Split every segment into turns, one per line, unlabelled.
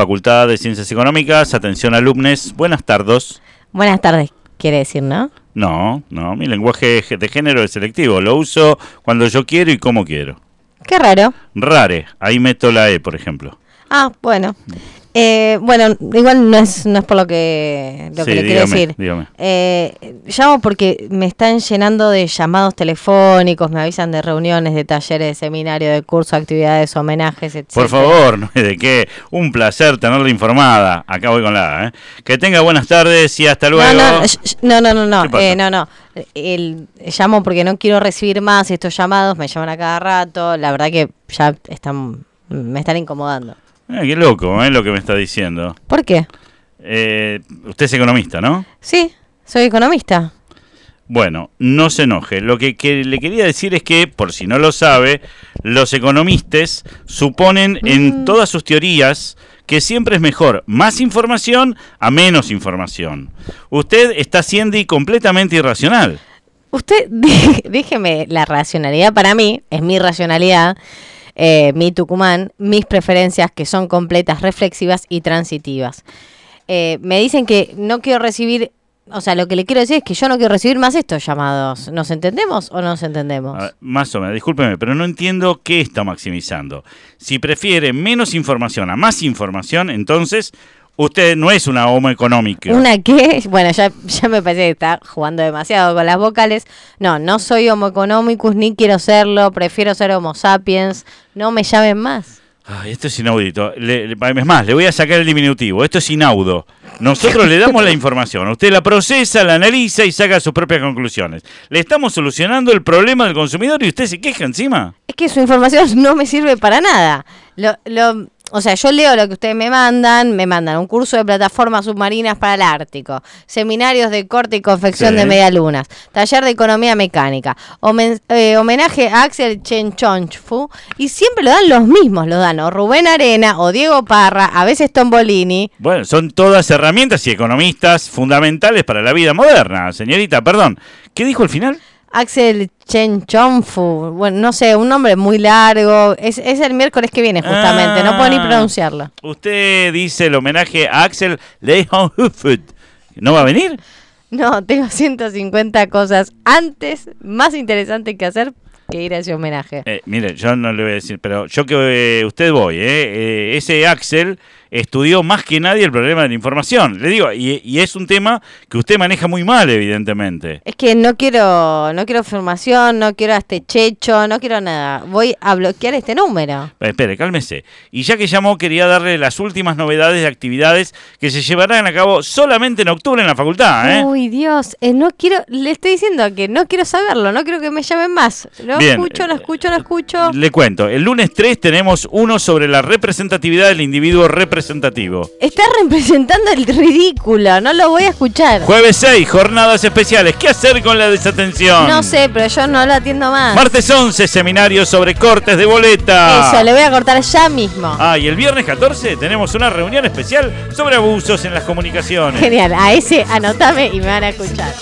Facultad de Ciencias Económicas. Atención, alumnos. Buenas tardes.
Buenas tardes, quiere decir, ¿no?
No, no, mi lenguaje de género es selectivo. Lo uso cuando yo quiero y como quiero.
Qué raro.
Rare. Ahí meto la E, por ejemplo.
Ah, bueno. Eh, bueno, igual no es, no es por lo que, lo
Sí,
que le quiero decir.
dígame.
Eh, llamo porque me están llenando de llamados telefónicos, me avisan de reuniones, de talleres, de seminarios, de cursos, actividades, homenajes, etc.
Por favor, no hay de qué. Un placer tenerla informada. Acá voy con la A, ¿eh? Que tenga buenas tardes y hasta luego.
No, no, no, no, eh, no, no. El, llamo porque no quiero recibir más estos llamados, me llaman a cada rato, la verdad que ya están, me están incomodando.
Eh, qué loco, ¿eh? Lo que me está diciendo.
¿Por qué?
Eh, usted es economista, ¿no?
Sí, soy economista.
Bueno, no se enoje. Lo que, que le quería decir es que, por si no lo sabe, los economistas suponen en todas sus teorías que siempre es mejor más información a menos información. Usted está siendo y completamente irracional.
Usted, déjeme, la racionalidad para mí, es mi racionalidad, eh, mi Tucumán, mis preferencias que son completas, reflexivas y transitivas. Eh, me dicen que no quiero recibir, o sea, lo que le quiero decir es que yo no quiero recibir más estos llamados. ¿Nos entendemos o no nos entendemos?
Más o menos, discúlpeme, pero no entiendo qué está maximizando. Si prefiere menos información a más información, entonces usted no es una homo económica.
¿Una qué? Bueno, ya, ya me parece que está jugando demasiado con las vocales. No, no soy homo economicus, ni quiero serlo, prefiero ser homo sapiens. No me llamen más.
Ay, esto es inaudito. Le- le- es más, le voy a sacar el diminutivo. Esto es inaudo. Nosotros le damos la información. Usted la procesa, la analiza y saca sus propias conclusiones. Le estamos solucionando el problema del consumidor y usted se queja encima.
Es que su información no me sirve para nada. Lo, lo, o sea, yo leo lo que ustedes me mandan, me mandan un curso de plataformas submarinas para el Ártico, seminarios de corte y confección
Sí.
de medialunas, taller de economía mecánica, homen- eh, homenaje a Axel Chenchonchfu, y siempre lo dan los mismos, lo dan o Rubén Arena o Diego Parra, a veces Tombolini.
Bueno, son todas herramientas y economistas fundamentales para la vida moderna. Señorita, perdón. ¿Qué dijo al final?
Axel Chenchonfu, bueno, no sé, un nombre muy largo, es, es el miércoles que viene justamente, no puedo ni
Ah.
pronunciarlo.
Usted dice el homenaje a Axel Leonhufud. ¿No va a venir?
No, tengo 150 cosas antes más interesantes que hacer que ir a ese homenaje.
Eh, mire, yo no le voy a decir, pero yo que eh, usted voy, eh, eh, ese Axel estudió más que nadie el problema de la información. Le digo, y, y es un tema que usted maneja muy mal, evidentemente.
Es que no quiero, no quiero formación, no quiero a este checho, no quiero nada. Voy a bloquear este número.
Eh, espere, cálmese. Y ya que llamó, quería darle las últimas novedades de actividades que se llevarán a cabo solamente en octubre en la facultad. ¿eh?
Uy, Dios, eh, no quiero, le estoy diciendo que no quiero saberlo, no quiero que me llamen más. Lo
Bien,
escucho, lo escucho, lo escucho.
Le cuento, el lunes 3 tenemos uno sobre la representatividad del individuo representativo.
Está representando el ridículo, no lo voy a escuchar.
Jueves 6, jornadas especiales. ¿Qué hacer con la desatención?
No sé, pero yo no lo atiendo más.
Martes 11, seminario sobre cortes de boleta.
Eso, le voy a cortar ya mismo.
Ah, y el viernes 14 tenemos una reunión especial sobre abusos en las comunicaciones.
Genial, a ese anotame y me van a escuchar.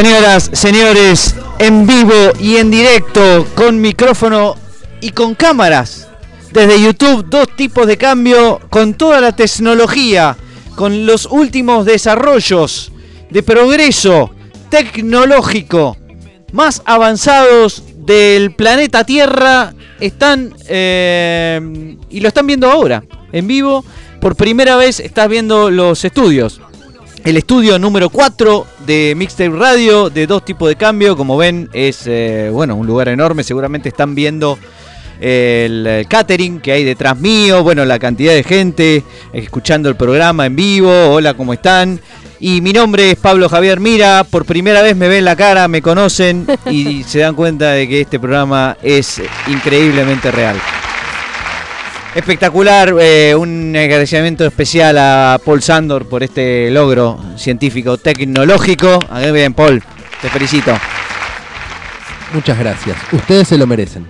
Señoras, señores, en vivo y en directo, con micrófono y con cámaras. Desde YouTube, dos tipos de cambio, con toda la tecnología, con los últimos desarrollos de progreso tecnológico más avanzados del planeta Tierra, están eh, y lo están viendo ahora, en vivo. Por primera vez estás viendo los estudios. El estudio número 4 de Mixtape Radio, de dos tipos de cambio. Como ven, es eh, bueno un lugar enorme. Seguramente están viendo el, eh, catering que hay detrás mío. Bueno, la cantidad de gente escuchando el programa en vivo. Hola, ¿cómo están? Y mi nombre es Pablo Javier Mira. Por primera vez me ven la cara, me conocen y se dan cuenta de que este programa es increíblemente real. Espectacular, eh, un agradecimiento especial a Paul Sandor por este logro científico tecnológico. Bien, Paul, te felicito.
Muchas gracias. Ustedes se lo merecen.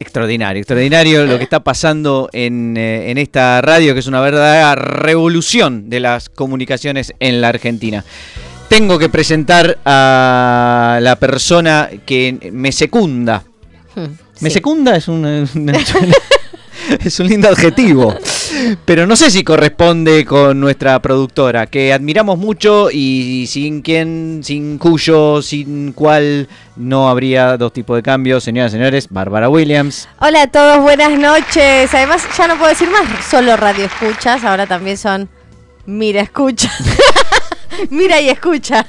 Extraordinario, extraordinario lo que está pasando en, eh, en esta radio, que es una verdadera revolución de las comunicaciones en la Argentina. tengo que presentar a la persona que me secunda.
Hmm,
Me
sí.
secunda es un, es un lindo adjetivo. Pero no sé si corresponde con nuestra productora, que admiramos mucho y sin quien, sin cuyo, sin cual no habría dos tipos de cambios. Señoras y señores, Bárbara Williams.
Hola a todos, buenas noches. Además, ya no puedo decir más solo radio escuchas, ahora también son mira escucha. mira y escucha.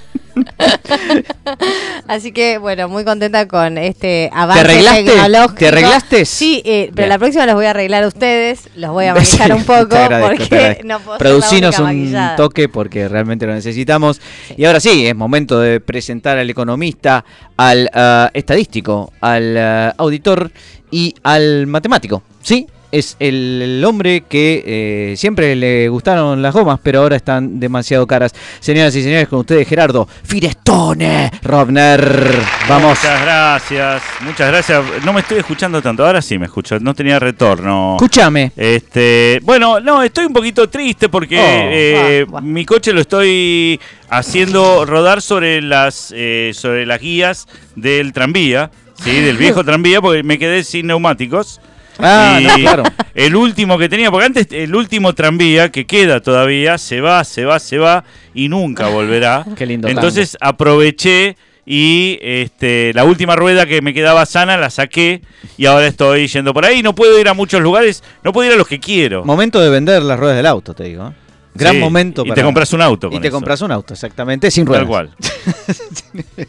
Así que bueno, muy contenta con este avance
arreglaste?
tecnológico.
¿Te arreglaste?
Sí, eh, pero
Bien.
la próxima los voy a arreglar a ustedes, los voy a maquillar un poco
te te
porque no puedo
Producinos un
maquillada.
toque porque realmente lo necesitamos. Y ahora sí, es momento de presentar al economista, al ah, estadístico, al ah, auditor y al matemático. ¿Sí? Es el, hombre que eh, siempre le gustaron las gomas, pero ahora están demasiado caras. Señoras y señores, con ustedes Gerardo Firestone Robner. Vamos.
Muchas gracias, muchas gracias. No me estoy escuchando tanto, ahora sí me escucho, no tenía retorno.
Escúchame.
Este, bueno, no, estoy un poquito triste porque
Oh.
eh,
Buah, buah.
mi coche lo estoy haciendo rodar sobre las eh, sobre las guías del tranvía, sí, del viejo tranvía, porque me quedé sin neumáticos.
Ah, no, claro.
El último que tenía, porque antes el último tranvía que queda todavía se va, se va, se va y nunca volverá.
Qué lindo
Entonces aproveché y este, la última rueda que me quedaba sana la saqué y ahora estoy yendo por ahí. No puedo ir a muchos lugares, no puedo ir a los que quiero.
Momento de vender las ruedas del auto, te digo. ¿Eh? Gran
Sí,
momento
y
para.
te compras un auto
Y
con
te
eso.
compras un auto, exactamente, sin ruedas.
Tal cual.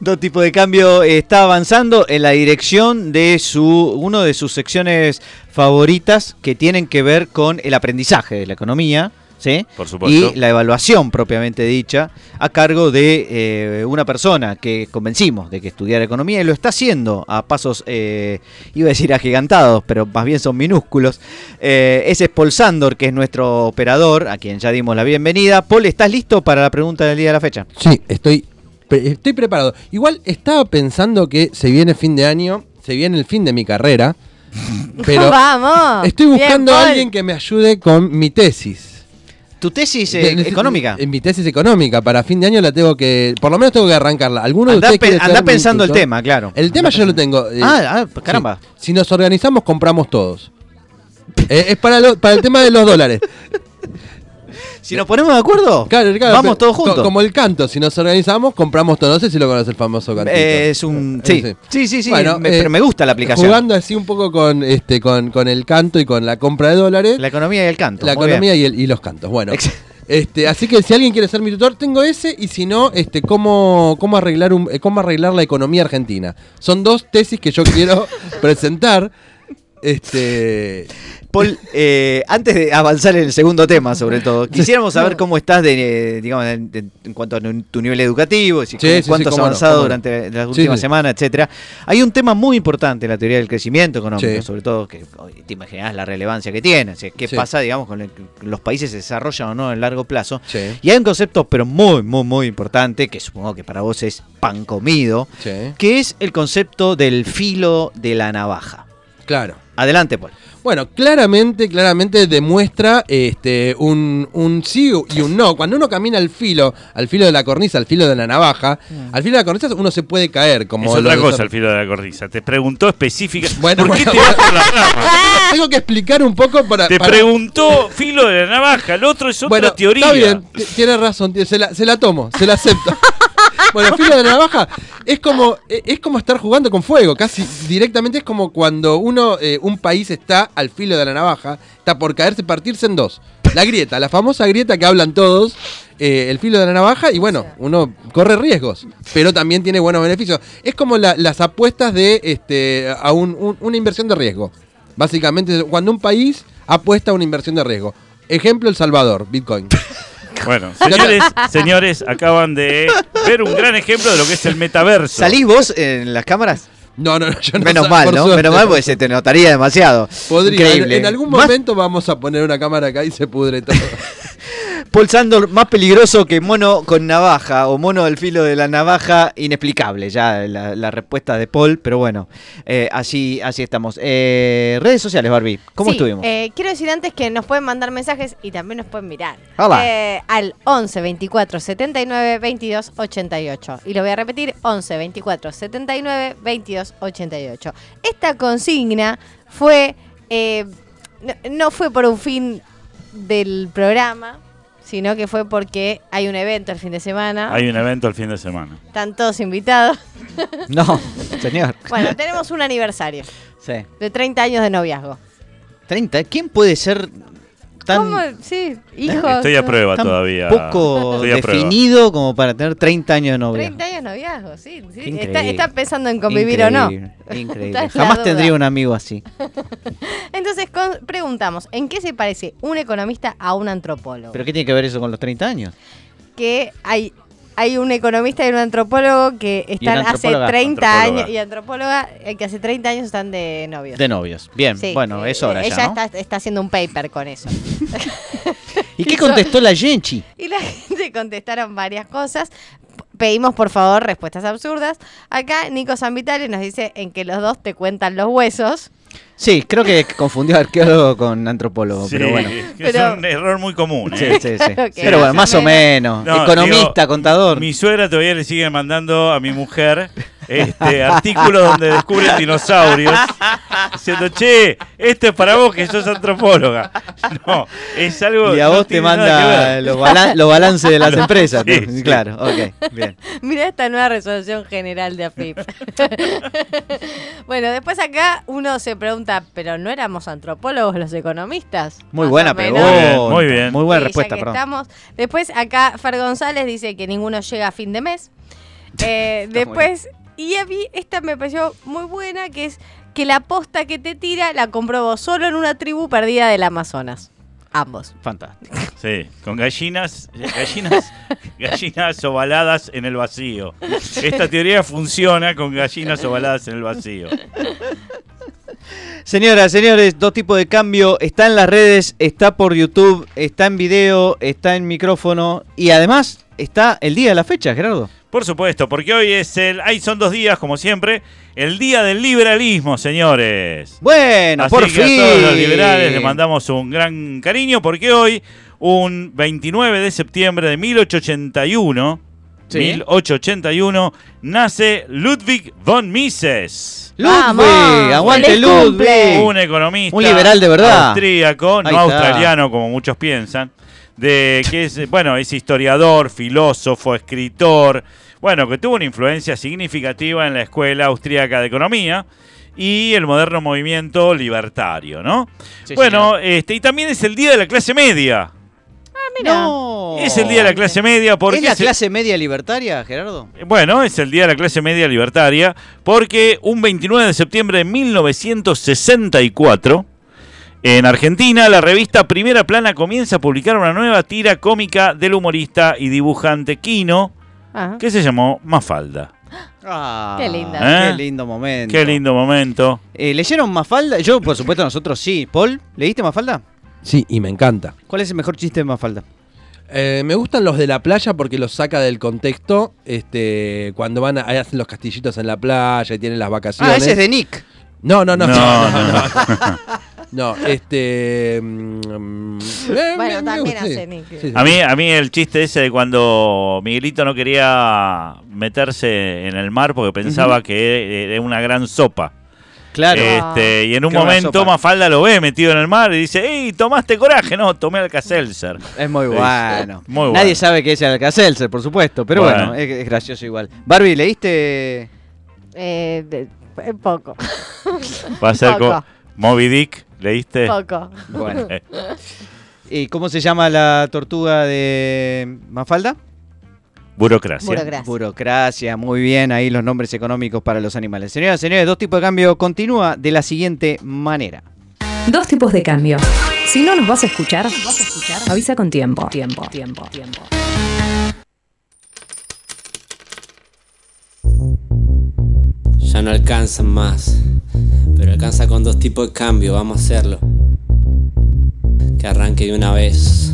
Dos tipos de cambio está avanzando en la dirección de su uno de sus secciones favoritas que tienen que ver con el aprendizaje de la economía, ¿sí?
Por supuesto.
Y la evaluación propiamente dicha a cargo de eh, una persona que convencimos de que estudiara economía y lo está haciendo a pasos, eh, iba a decir agigantados, pero más bien son minúsculos. Eh, ese es Paul Sandor, que es nuestro operador, a quien ya dimos la bienvenida. Paul, ¿estás listo para la pregunta del día de la fecha?
Sí, estoy, pre- estoy preparado. Igual estaba pensando que se viene fin de año, se viene el fin de mi carrera, pero
Vamos.
estoy
Bien,
buscando a alguien que me ayude con mi tesis.
¿Tu tesis eh,
De- de-
económica?
En mi tesis económica, para fin de año la tengo que, por lo menos tengo que arrancarla. ¿Alguno de
Andá,
ustedes
pe- andá
mi
pensando el tema, claro.
El tema yo lo tengo. eh,
Ah, ah, caramba.
sí. Si nos organizamos, compramos todos. Eh, es para, lo- para el tema de los dólares.
Si nos ponemos de acuerdo,
Claro, claro,
vamos todos juntos.
Como el canto, si nos organizamos, compramos todos. No sé si lo conoce el famoso cantito.
Eh, es un. Sí,
Ese.
sí, sí, sí,
Bueno,
me-
eh,
pero me gusta la aplicación.
Jugando así un poco con este con, con el canto y con la compra de dólares.
La economía y el canto.
la economía y, el- y los cantos. Bueno. Este, así que si alguien quiere ser mi tutor, tengo ese y si no, este, cómo, cómo arreglar un, eh, cómo arreglar la economía argentina. Son dos tesis que yo quiero presentar. Este,
Paul, eh, antes de avanzar en el segundo tema, sobre todo, quisiéramos saber cómo estás de, eh, digamos, en, cuanto a tu nivel educativo, si-
Sí,
cuánto has avanzado
no.
durante las últimas
sí.
semanas, etcétera. Hay un tema muy importante en la teoría del crecimiento económico, sobre todo que te imaginás la relevancia que tiene, o sea, qué pasa, digamos, con el- los países se desarrollan o no en largo plazo.
sí,
Y hay un concepto, pero muy, muy, muy importante, que supongo que para vos es pan comido, que es el concepto del filo de la navaja.
claro.
Adelante, Paul.
Bueno, claramente, claramente demuestra este, un, un sí y un no. Cuando uno camina al filo, al filo de la cornisa, al filo de la navaja, al filo de la cornisa uno se puede caer. Como
es otra cosa el filo de la cornisa. Te preguntó específica.
Bueno,
¿Por qué
bueno,
te vas por las ramas?
Tengo que explicar un poco para...
Te
para-
preguntó filo de la navaja. El otro es otra
Bueno,
teoría.
está bien, tiene razón, se la, se la tomo, se la acepto. bueno, filo de la navaja es como, e- es como estar jugando con fuego, casi directamente es como cuando uno, eh, un país está al filo de la navaja, está por caerse, partirse en dos. La grieta, la famosa grieta que hablan todos, eh, el filo de la navaja, y bueno, uno corre riesgos, pero también tiene buenos beneficios. Es como la- las apuestas de este, a un- un- una inversión de riesgo. Básicamente, cuando un país apuesta a una inversión de riesgo. Ejemplo, El Salvador, Bitcoin.
Bueno, señores, señores, acaban de ver un gran ejemplo de lo que es el metaverso.
¿Salís vos en las cámaras?
No, no, no, yo no
Menos
sal-
mal, ¿no?
suerte.
Menos mal porque se te notaría demasiado.
Podría.
Increíble.
en algún
Más-
momento vamos a poner una cámara acá y se pudre todo.
Paul Sandor más peligroso que mono con navaja o mono del filo de la navaja, inexplicable ya la, la respuesta de Paul, pero bueno, eh, así, así estamos. Eh, redes sociales, Barbie, ¿cómo
Sí,
estuvimos?
eh, quiero decir antes que nos pueden mandar mensajes y también nos pueden mirar.
Hola.
Eh, al 11 24 79 22 88. Y lo voy a repetir: 11 24 79 22 88. Esta consigna fue. eh, no, no fue por un fin del programa, sino que fue porque hay un evento el fin de semana.
Hay un evento el fin de semana.
Están todos invitados.
No, señor.
Bueno, tenemos un aniversario
Sí.
de 30 años de noviazgo.
30, ¿quién puede ser tan,
¿Cómo? Sí, hijos.
Estoy a prueba
tan
todavía.
poco
Estoy a prueba.
definido como para tener 30 años de novia?
30 años de noviazgo, sí. Está, pensando en convivir o no.
Increíble, Jamás tendría un amigo así.
Entonces con- preguntamos, ¿en qué se parece un economista a un antropólogo?
¿Pero qué tiene que ver eso con los 30 años?
que hay, hay un economista y un antropólogo que están hace
antropóloga.
30
Antropóloga.
años, y antropóloga eh, que hace 30 años están de novios.
De novios. Bien,
Sí,
bueno, es hora
Ella
ya, ¿no?
está, está haciendo un paper con eso.
¿Y qué contestó la Genchi?
Y la gente contestaron varias cosas. Pedimos por favor respuestas absurdas. Acá Nico Sanvitali nos dice en que los dos te cuentan los huesos.
Sí, creo que confundió arqueólogo con antropólogo,
Sí,
pero bueno.
es
Pero-
un error muy común.
Sí,
¿eh?
sí, sí. Pero bueno,
más o
o menos.
No,
Economista,
digo,
contador.
Mi suegra todavía le sigue mandando a mi mujer este artículos donde descubren dinosaurios. Diciendo, che, esto es para vos que sos antropóloga. No, es algo.
Y a
no
vos te manda los, balan- los balances de las empresas.
sí.
Claro, ok, bien.
Mira esta nueva resolución general de AFIP. bueno, después acá uno se pregunta, ¿pero no éramos antropólogos los economistas?
Muy buena pregunta.
Muy bien.
Muy buena
Sí,
respuesta, perdón.
estamos. Después acá Fer González dice que ninguno llega a fin de mes. Eh, después, y a mí esta me pareció muy buena, que es que la posta que te tira la comprobó solo en una tribu perdida del Amazonas. Ambos.
Fantástico.
Sí, con gallinas, gallinas, gallinas ovaladas en el vacío. Esta teoría funciona con gallinas ovaladas en el vacío.
Señoras, señores, dos tipos de cambio. Está en las redes, está por YouTube, está en video, está en micrófono y además está el día de la fecha, Gerardo.
Por supuesto, porque hoy es el. Ahí son dos días, como siempre. El día del liberalismo, señores.
Bueno,
Así
por
que
fin.
a todos los liberales les mandamos un gran cariño, porque hoy, un 29 de septiembre de 1881,
Sí.
1881, nace Ludwig von Mises.
Ludwig, aguante Ludwig.
Un economista.
Un liberal de verdad.
Austríaco, no
Ahí está.
australiano como muchos piensan. De que es, bueno, es historiador, filósofo, escritor. Bueno, que tuvo una influencia significativa en la Escuela Austríaca de Economía y el moderno movimiento libertario, ¿no?
Sí,
bueno, este, y también es el Día de la Clase Media.
Mira.
No.
Es el Día de la Clase Media porque
¿Es la
es el-
clase media libertaria, Gerardo?
bueno, es el Día de la Clase Media Libertaria porque un 29 de septiembre de 1964, en Argentina, la revista Primera Plana comienza a publicar una nueva tira cómica del humorista y dibujante Quino
Ajá.
que se llamó Mafalda.
Ah,
Qué linda.
¿Eh?
Qué lindo momento.
Qué lindo momento.
Eh, ¿Leyeron Mafalda? Yo, por supuesto, nosotros sí. Paul, ¿leíste Mafalda?
Sí, y me encanta.
¿Cuál es el mejor chiste de Mafalda?
Eh, me gustan los de la playa porque los saca del contexto. Este, cuando van a hacen los castillitos en la playa y tienen las vacaciones.
Ah, ese es de Nick.
No, no, no,
No,
no, no,
no,
este. mm, eh,
Bueno, también
gusta,
hace Nick.
Sí, sí.
A mí, a mí el chiste ese de cuando Miguelito no quería meterse en el mar porque pensaba que era una gran sopa.
Claro.
Este, y en un
Qué buena
momento
sopa.
Mafalda lo ve metido en el mar y dice, ¡Ey, tomaste coraje! No, tomé Alka-Seltzer.
Es muy bueno.
muy bueno.
Nadie sabe que es Alka-Seltzer, por supuesto, pero bueno,
Bueno.
es, es gracioso igual. Barbie, ¿leíste?
Eh, de- eh, poco.
Va a ser
Poco.
como Moby Dick, ¿leíste?
Poco.
Bueno. ¿Y cómo se llama la tortuga de Mafalda?
burocracia.
Burocracia.
Burocracia, muy bien, ahí los nombres económicos para los animales. Señoras y señores, dos tipos de cambio continúa de la siguiente manera.
Dos tipos de cambio. Si no nos vas a escuchar, avisa con tiempo. Tiempo, tiempo, tiempo.
ya no alcanzan más, pero alcanza con dos tipos de cambio, vamos a hacerlo. Que arranque de una vez.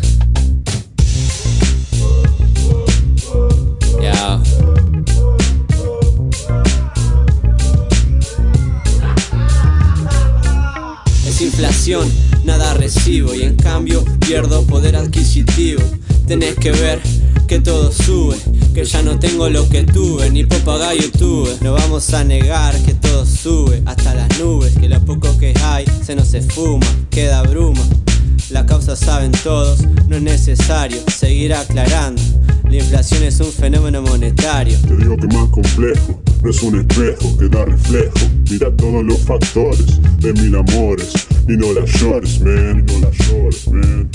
Es inflación, nada recibo y en cambio pierdo poder adquisitivo. Tenés que ver que todo sube que ya no tengo lo que tuve, ni papagayo tuve. No vamos a negar que todo sube hasta las nubes, que lo poco que hay se nos esfuma, queda bruma. La causa saben todos, no es necesario seguir aclarando. La inflación es un fenómeno monetario.
Te digo que más complejo, no es un espejo que da reflejo. Mira todos los factores de mil amores y no la llores, man, no la llores, man.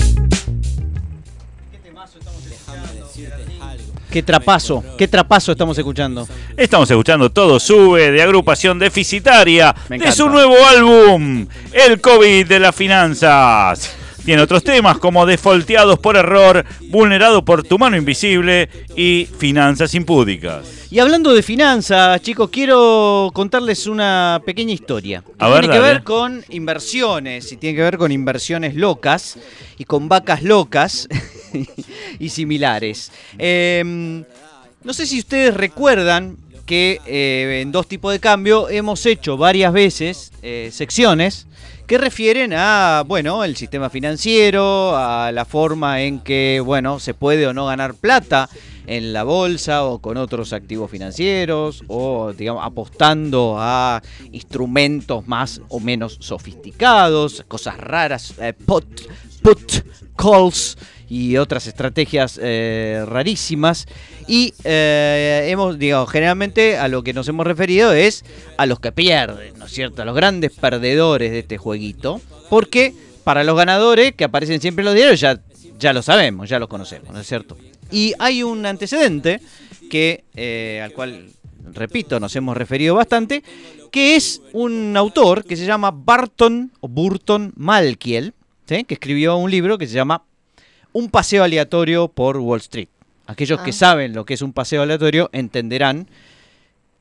Qué trapazo, qué trapazo estamos escuchando.
Estamos escuchando Todo Sube de agrupación deficitaria de su nuevo álbum, El COVID de las Finanzas. Tiene otros temas como Defolteados por Error, Vulnerado por tu mano invisible y Finanzas impúdicas.
Y hablando de finanzas, chicos, quiero contarles una pequeña historia.
Ver,
tiene que ver con inversiones, y tiene que ver con inversiones locas y con vacas locas y similares. Eh, no sé si ustedes recuerdan que eh, en dos tipos de cambio hemos hecho varias veces eh, secciones que refieren a, bueno, el sistema financiero, a la forma en que, bueno, se puede o no ganar plata en la bolsa o con otros activos financieros o, digamos, apostando a instrumentos más o menos sofisticados, cosas raras, eh, put, put calls y otras estrategias eh, rarísimas. Y eh, hemos, digamos, generalmente a lo que nos hemos referido es a los que pierden, ¿no es cierto? A los grandes perdedores de este jueguito. Porque para los ganadores que aparecen siempre en los diarios ya, ya lo sabemos, ya los conocemos, ¿no es cierto? Y hay un antecedente que, eh, al cual, repito, nos hemos referido bastante, que es un autor que se llama Barton o Burton Malkiel, ¿sí? que escribió un libro que se llama Un paseo aleatorio por Wall Street. Aquellos que
Ah.
saben lo que es un paseo aleatorio entenderán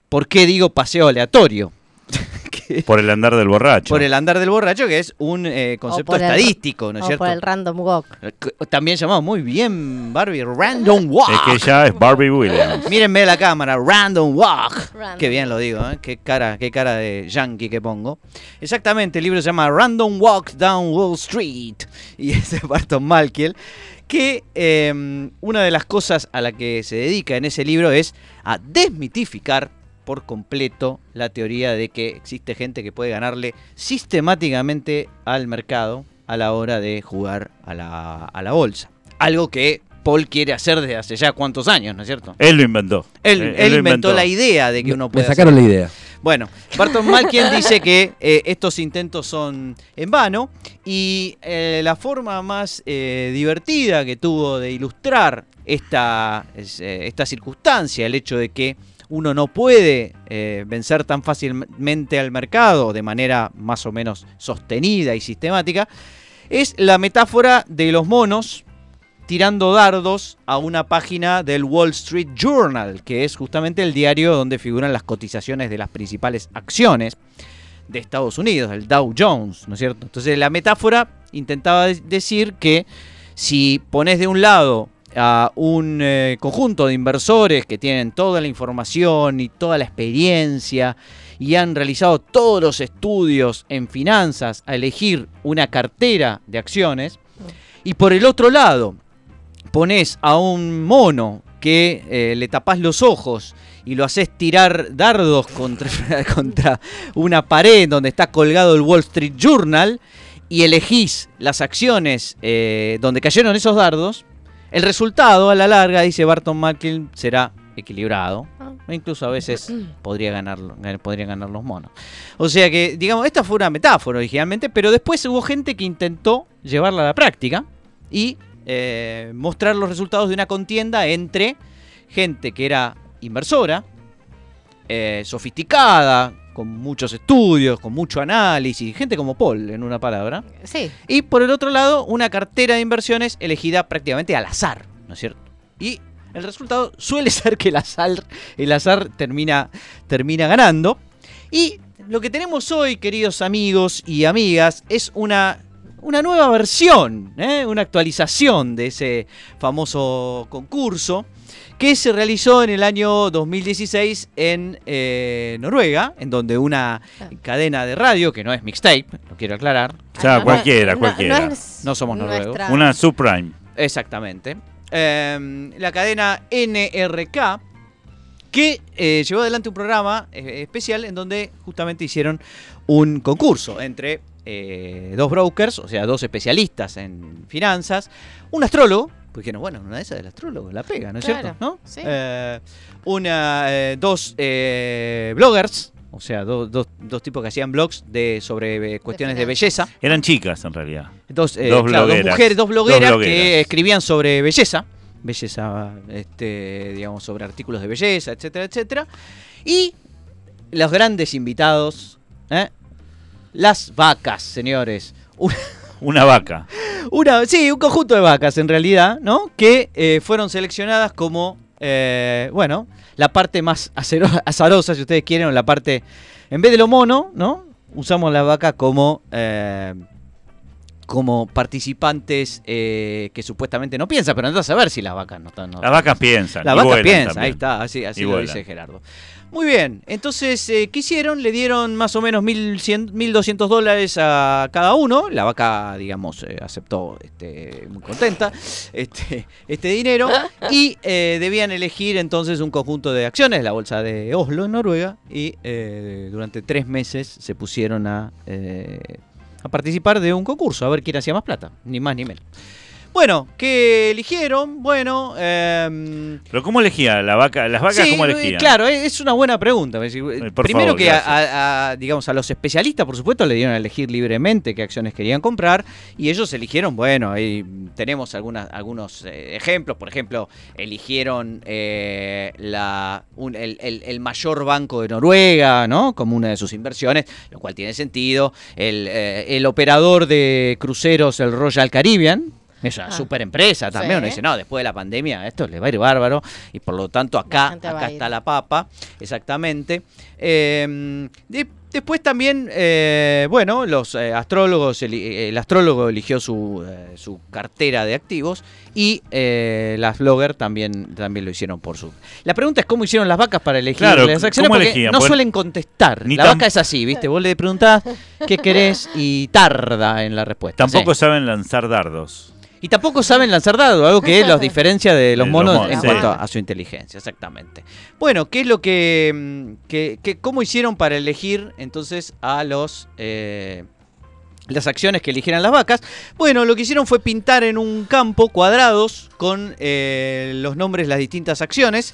por qué digo paseo aleatorio.
Por el andar del borracho.
por el andar del borracho, que es un eh, concepto
O por el-
estadístico, ¿no es cierto?
por el random walk.
Eh, También llamado muy bien, Barbie, Random Walk.
Es que ella es Barbie Williams.
Mírenme la cámara, Random Walk.
Random
Qué bien lo digo, ¿eh? Qué cara, qué cara de yankee que pongo. Exactamente, el libro se llama Random Walk Down Wall Street. Y es de Barton Malkiel. Que eh, una de las cosas a la que se dedica en ese libro es a desmitificar por completo la teoría de que existe gente que puede ganarle sistemáticamente al mercado a la hora de jugar a la, a la bolsa. Algo que Paul quiere hacer desde hace ya cuántos años, ¿no es cierto?
Él lo inventó.
Él,
Eh,
él
lo
inventó la idea de que uno
Me
puede
sacaron la idea.
Bueno, Barton Malkiel dice que eh, estos intentos son en vano y eh, la forma más eh, divertida que tuvo de ilustrar esta, es, esta circunstancia, el hecho de que uno no puede eh, vencer tan fácilmente al mercado de manera más o menos sostenida y sistemática, es la metáfora de los monos tirando dardos a una página del Wall Street Journal, que es justamente el diario donde figuran las cotizaciones de las principales acciones de Estados Unidos, el Dow Jones, ¿no es cierto? Entonces la metáfora intentaba de- decir que si pones de un lado a un eh, conjunto de inversores que tienen toda la información y toda la experiencia y han realizado todos los estudios en finanzas a elegir una cartera de acciones, y por el otro lado pones a un mono que eh, le tapás los ojos y lo haces tirar dardos contra, contra una pared donde está colgado el Wall Street Journal y elegís las acciones eh, donde cayeron esos dardos, el resultado a la larga, dice Barton Malkin, será equilibrado. O incluso a veces podría ganar, gan- podrían ganar los monos. O sea que, digamos, esta fue una metáfora originalmente, pero después hubo gente que intentó llevarla a la práctica y eh, mostrar los resultados de una contienda entre gente que era inversora, eh, sofisticada, con muchos estudios, con mucho análisis, gente como Paul, en una palabra.
Sí.
Y por el otro lado, una cartera de inversiones elegida prácticamente al azar, ¿no es cierto? Y el resultado suele ser que el azar, el azar termina, termina ganando. Y lo que tenemos hoy, queridos amigos y amigas, es una, una nueva versión, ¿eh? una actualización de ese famoso concurso que se realizó en el año 2016 en eh, Noruega, en donde una cadena de radio, que no es mixtape, lo quiero aclarar,
O sea,
Ah, no,
cualquiera,
no-
cualquiera.
No,
somos noruegos.
Una subprime.
exactamente, eh, la cadena NRK, que eh, llevó adelante un programa especial en donde justamente hicieron un concurso entre eh, dos brokers, o sea, dos especialistas en finanzas, un astrólogo, porque no, bueno, una de esas del astrólogo la pega, ¿no es
Claro,
cierto? ¿No?
sí.
Eh, una, eh, dos eh, bloggers, o sea, do- dos- dos tipos que hacían blogs de, sobre eh, cuestiones de, belleza.
Eran chicas en realidad.
Dos, eh,
Dos
claro, dos
blogueras.
mujeres, dos blogueras,
Dos blogueras.
que escribían sobre belleza, belleza, este, digamos, sobre artículos de belleza, etcétera, etcétera. Y los grandes invitados, ¿eh? Las vacas, señores. Una,
Una vaca.
una- sí, un conjunto de vacas en realidad, ¿no? Que eh, fueron seleccionadas como, eh, bueno, la parte más azarosa, si ustedes quieren, o la parte, en vez de lo mono, ¿no? Usamos la vaca como, eh, como participantes eh, que supuestamente no piensan, pero andás a ver si las vacas no están. no-
Las vacas piensan.
la
y
vaca
vuelan
piensa,
también.
ahí está, así, así lo
vuelan.
dice Gerardo. Muy bien, entonces, eh, ¿qué hicieron? Le dieron más o menos 1.100 1.200 dólares a cada uno. La vaca, digamos, eh, aceptó este, muy contenta este, este dinero. Y eh, debían elegir entonces un conjunto de acciones, la bolsa de Oslo en Noruega. Y eh, durante tres meses se pusieron a, eh, a participar de un concurso, a ver quién hacía más plata, ni más ni menos. Bueno, ¿qué eligieron? Bueno, em,
Pero ¿cómo elegía? La vaca, ¿Las vacas
Sí,
cómo
eh,
elegían?
Claro, eh, es una buena pregunta.
Eh, por
Primero
favor,
que a, digamos, a los especialistas, por supuesto, le dieron a elegir libremente qué acciones querían comprar y ellos eligieron, bueno, ahí tenemos algunas, algunos eh, ejemplos. Por ejemplo, eligieron eh, la, un- el, el- el mayor banco de Noruega, ¿no? Como una de sus inversiones, lo cual tiene sentido. El, eh, el operador de cruceros, el Royal Caribbean. Es una
Ah.
super empresa también.
Sí.
Uno dice, no, después de la pandemia esto le va a ir bárbaro. Y por lo tanto acá, acá está la papa, exactamente. Eh, de- después también, eh, bueno, los eh, astrólogos, eli- el astrólogo eligió su, eh, su cartera de activos y eh, las blogger también, también lo hicieron por su... La pregunta es cómo hicieron las vacas para elegir
Claro,
las acciones,
¿cómo
porque
elegían?
no suelen contestar.
Ni
la vaca es así, ¿viste? Vos le preguntás qué querés y tarda en la respuesta.
Tampoco
Sí.
saben lanzar dardos.
Y tampoco saben lanzar dados, algo que los diferencia de los
De los
monos en
sí.
cuanto a, a su inteligencia, exactamente. Bueno, ¿qué es lo que, mm, que, que- cómo hicieron para elegir entonces a los eh, las acciones que eligieran las vacas? Bueno, lo que hicieron fue pintar en un campo cuadrados con eh, los nombres de las distintas acciones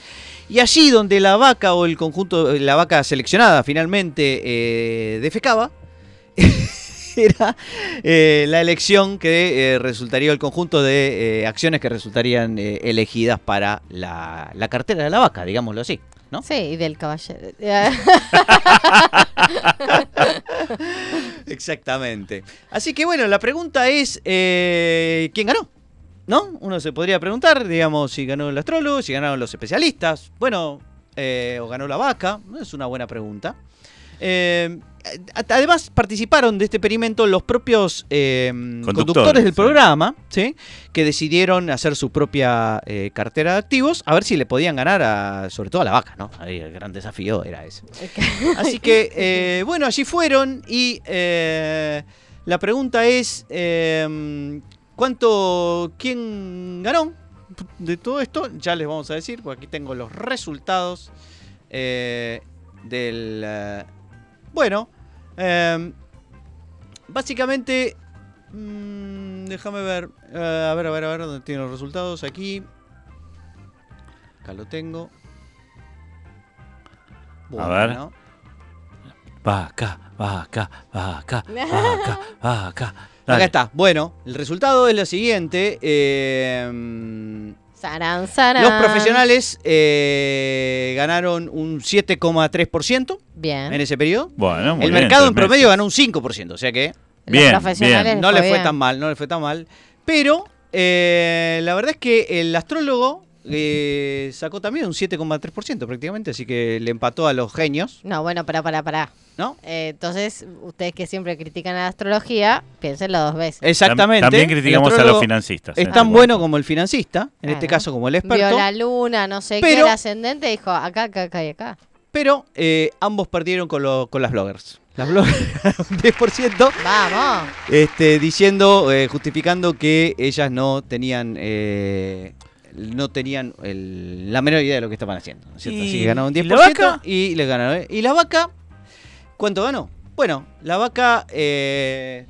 y allí donde la vaca o el conjunto, la vaca seleccionada finalmente eh, defecaba. Era eh, la elección que eh, resultaría el conjunto de eh, acciones que resultarían elegidas para la, la cartera de la vaca, digámoslo así, ¿no?
Sí, y del caballero.
Exactamente. Así que bueno, la pregunta es, eh, ¿quién ganó? ¿No? Uno se podría preguntar, digamos, si ganó el astrólogo, si ganaron los especialistas, bueno, eh, o ganó la vaca, es una buena pregunta. Eh, además, participaron de este experimento los propios eh, conductores, del
sí.
programa, ¿sí? que decidieron hacer su propia eh, cartera de activos, a ver si le podían ganar a, sobre todo a la vaca, ¿no? Ahí el gran desafío era ese. Así que, eh, bueno, allí fueron y eh, la pregunta es, eh, ¿cuánto, quién ganó de todo esto? Ya les vamos a decir, porque aquí tengo los resultados eh, del... eh, bueno, eh, básicamente... mm, déjame ver, eh, a ver, a ver, a ver, ¿dónde tienen los resultados? Aquí. Acá lo tengo.
A ver.
Bueno.
Vaca, vaca, vaca, vaca, vaca.
Acá
Dale.
está. Bueno, el resultado es lo siguiente. eh,
Sarán, sarán.
los profesionales eh, ganaron un 7,3%
Bien.
en ese periodo.
Bueno, muy
El
bien,
mercado en promedio ganó un 5%, o sea que
Los
Bien,
profesionales
bien.
no le
fue
fue
bien.
tan mal, no le fue tan mal. Pero eh, la verdad es que el astrólogo eh, sacó también un 7,3% prácticamente, así que le empató a los genios,
No, bueno, pará, pará, pará.
¿no?
Eh, entonces, ustedes que siempre critican a la astrología, piénsenlo dos veces.
Exactamente.
También criticamos a los financistas.
Es
eh,
tan bueno como el financista, en este caso como el
Vio
experto,
la luna, no sé qué, el ascendente, dijo acá, acá, acá y acá.
pero eh, ambos perdieron con, lo- con las bloggers. Las bloggers un 10%.
Vamos.
este, diciendo, eh, justificando que ellas no tenían, eh, no tenían el- la menor idea de lo que estaban haciendo. ¿no es cierto?
¿Y-
Así que ganaron un
y
10%
la vaca?
y les ganaron. ¿eh? ¿Y la vaca? ¿Cuánto ganó? Bueno, la vaca... eh,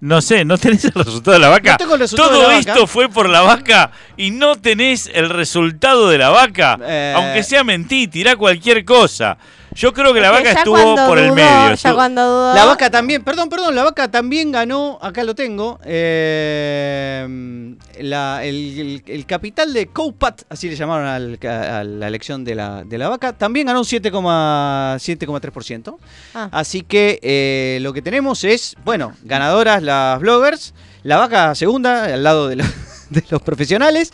No sé, ¿no tenés el resultado de la vaca?
No tengo el resultado
Todo
de la vaca.
esto fue por la vaca y no tenés el resultado de la vaca.
Eh.
Aunque sea mentir, tirá cualquier cosa. Yo creo que la vaca estuvo por el medio.
Ya
estuvo-
cuando dudó.
La vaca también, perdón, perdón, la vaca también ganó, acá lo tengo, eh, la- el, el- el capital de Coupat, así le llamaron al ca- a la elección de la, de la vaca, también ganó un 7,3%. 7,3%.
Ah.
Así que eh, lo que tenemos es, bueno, ganadoras las bloggers, la vaca segunda al lado de, los- de los profesionales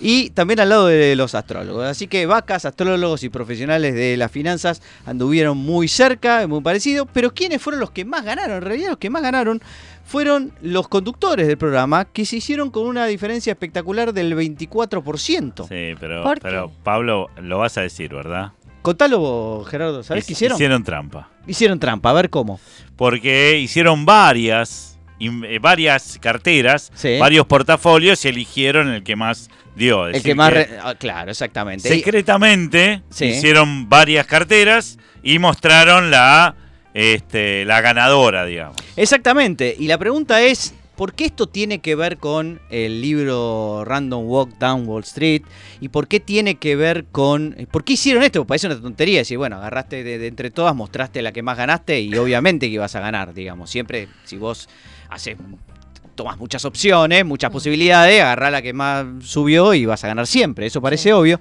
y también al lado de los astrólogos. Así que vacas, astrólogos y profesionales de las finanzas anduvieron muy cerca, muy parecido, pero ¿quiénes fueron los que más ganaron? En realidad los que más ganaron fueron los conductores del programa que se hicieron con una diferencia espectacular del 24%.
Sí, pero,
¿Por
pero? Pablo, lo vas a decir, ¿verdad?
Contalo vos, Gerardo, ¿sabés qué hicieron?
Hicieron trampa.
Hicieron trampa, a ver cómo.
Porque hicieron varias, varias carteras,
Sí.
varios portafolios y eligieron el que más dio. Es
El que más... re- ah, claro, exactamente.
Secretamente
Sí.
hicieron varias carteras y mostraron la, este, la ganadora, digamos.
Exactamente. Y la pregunta es, ¿por qué esto tiene que ver con el libro Random Walk Down Wall Street? ¿Y por qué tiene que ver con... ¿Por qué hicieron esto? Porque parece una tontería decir, bueno, agarraste de, de entre todas, mostraste la que más ganaste y obviamente que ibas a ganar, digamos. Siempre, si vos haces... Tomas muchas opciones, muchas posibilidades, agarrá la que más subió y vas a ganar siempre. Eso parece obvio.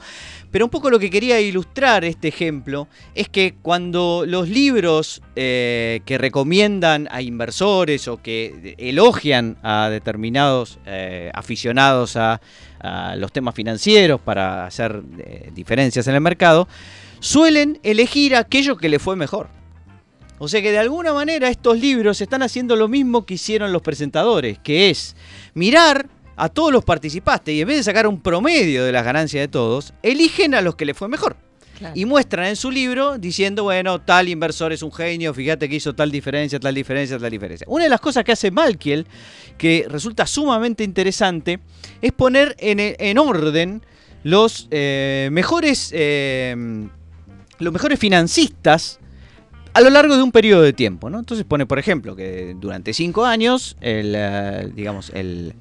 Pero un poco lo que quería ilustrar este ejemplo es que cuando los libros eh, que recomiendan a inversores o que elogian a determinados eh, aficionados a, a los temas financieros para hacer eh, diferencias en el mercado, suelen elegir aquello que le fue mejor. O sea que de alguna manera estos libros están haciendo lo mismo que hicieron los presentadores, que es mirar a todos los participantes y en vez de sacar un promedio de las ganancias de todos, eligen a los que les fue mejor.
Claro.
Y muestran en su libro diciendo, bueno, tal inversor es un genio, fíjate que hizo tal diferencia, tal diferencia, tal diferencia. Una de las cosas que hace Malkiel, que resulta sumamente interesante, es poner en, en orden los eh, mejores eh, los mejores financistas a lo largo de un periodo de tiempo, ¿no? Entonces pone, por ejemplo, que durante cinco años, eh, digamos, eh,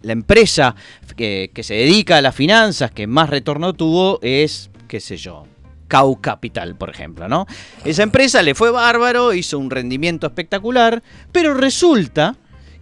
la empresa que, se dedica a las finanzas que más retorno tuvo es, qué sé yo, Cow Capital, por ejemplo, ¿no? Esa empresa le fue bárbaro, hizo un rendimiento espectacular, pero resulta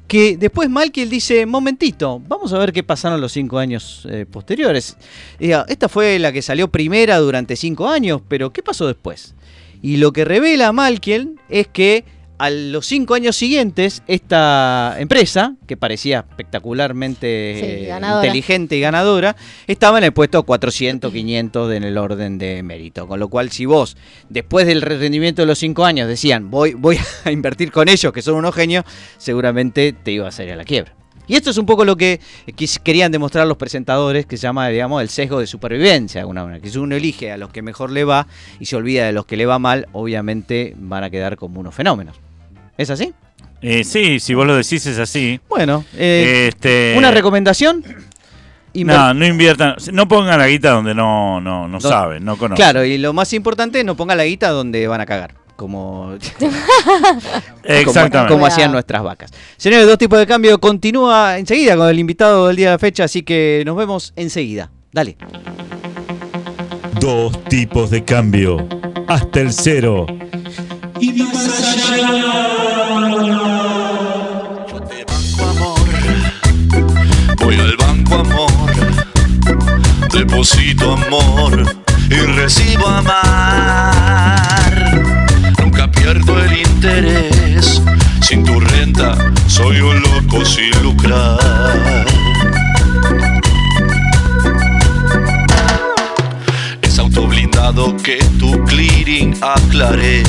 que después Malkiel dice, momentito, vamos a ver qué pasaron los cinco años eh, posteriores. Esta fue la que salió primera durante cinco años, pero ¿qué pasó después? Y lo que revela Malkiel es que a los cinco años siguientes, esta empresa, que parecía espectacularmente
Sí,
eh, inteligente y ganadora, estaba en el puesto 400, 500 en el orden de mérito. Con lo cual, si vos, después del rendimiento de los cinco años, decían, voy, voy a invertir con ellos, que son unos genios, seguramente te iba a salir a la quiebra. Y esto es un poco lo que quis- querían demostrar los presentadores, que se llama, digamos, el sesgo de supervivencia, de alguna manera. Que si uno elige a los que mejor le va y se olvida de los que le va mal, obviamente van a quedar como unos fenómenos. ¿Es así?
Eh, sí, si vos lo decís es así.
Bueno, eh,
este,
una recomendación. Inver-
No, no inviertan, no pongan la guita donde no, no, no saben, no conocen.
Claro, y lo más importante, no ponga la guita donde van a cagar. Como,
Exactamente.
como, como hacían nuestras vacas. Señores, dos tipos de cambio continúa enseguida con el invitado del día de la fecha, así que nos vemos enseguida. Dale.
Dos tipos de cambio. Hasta el cero.
Voy al banco amor, deposito amor y recibo amar pierdo el interés. Sin tu renta soy un loco sin lucrar. Es auto blindado que tu clearing aclaré.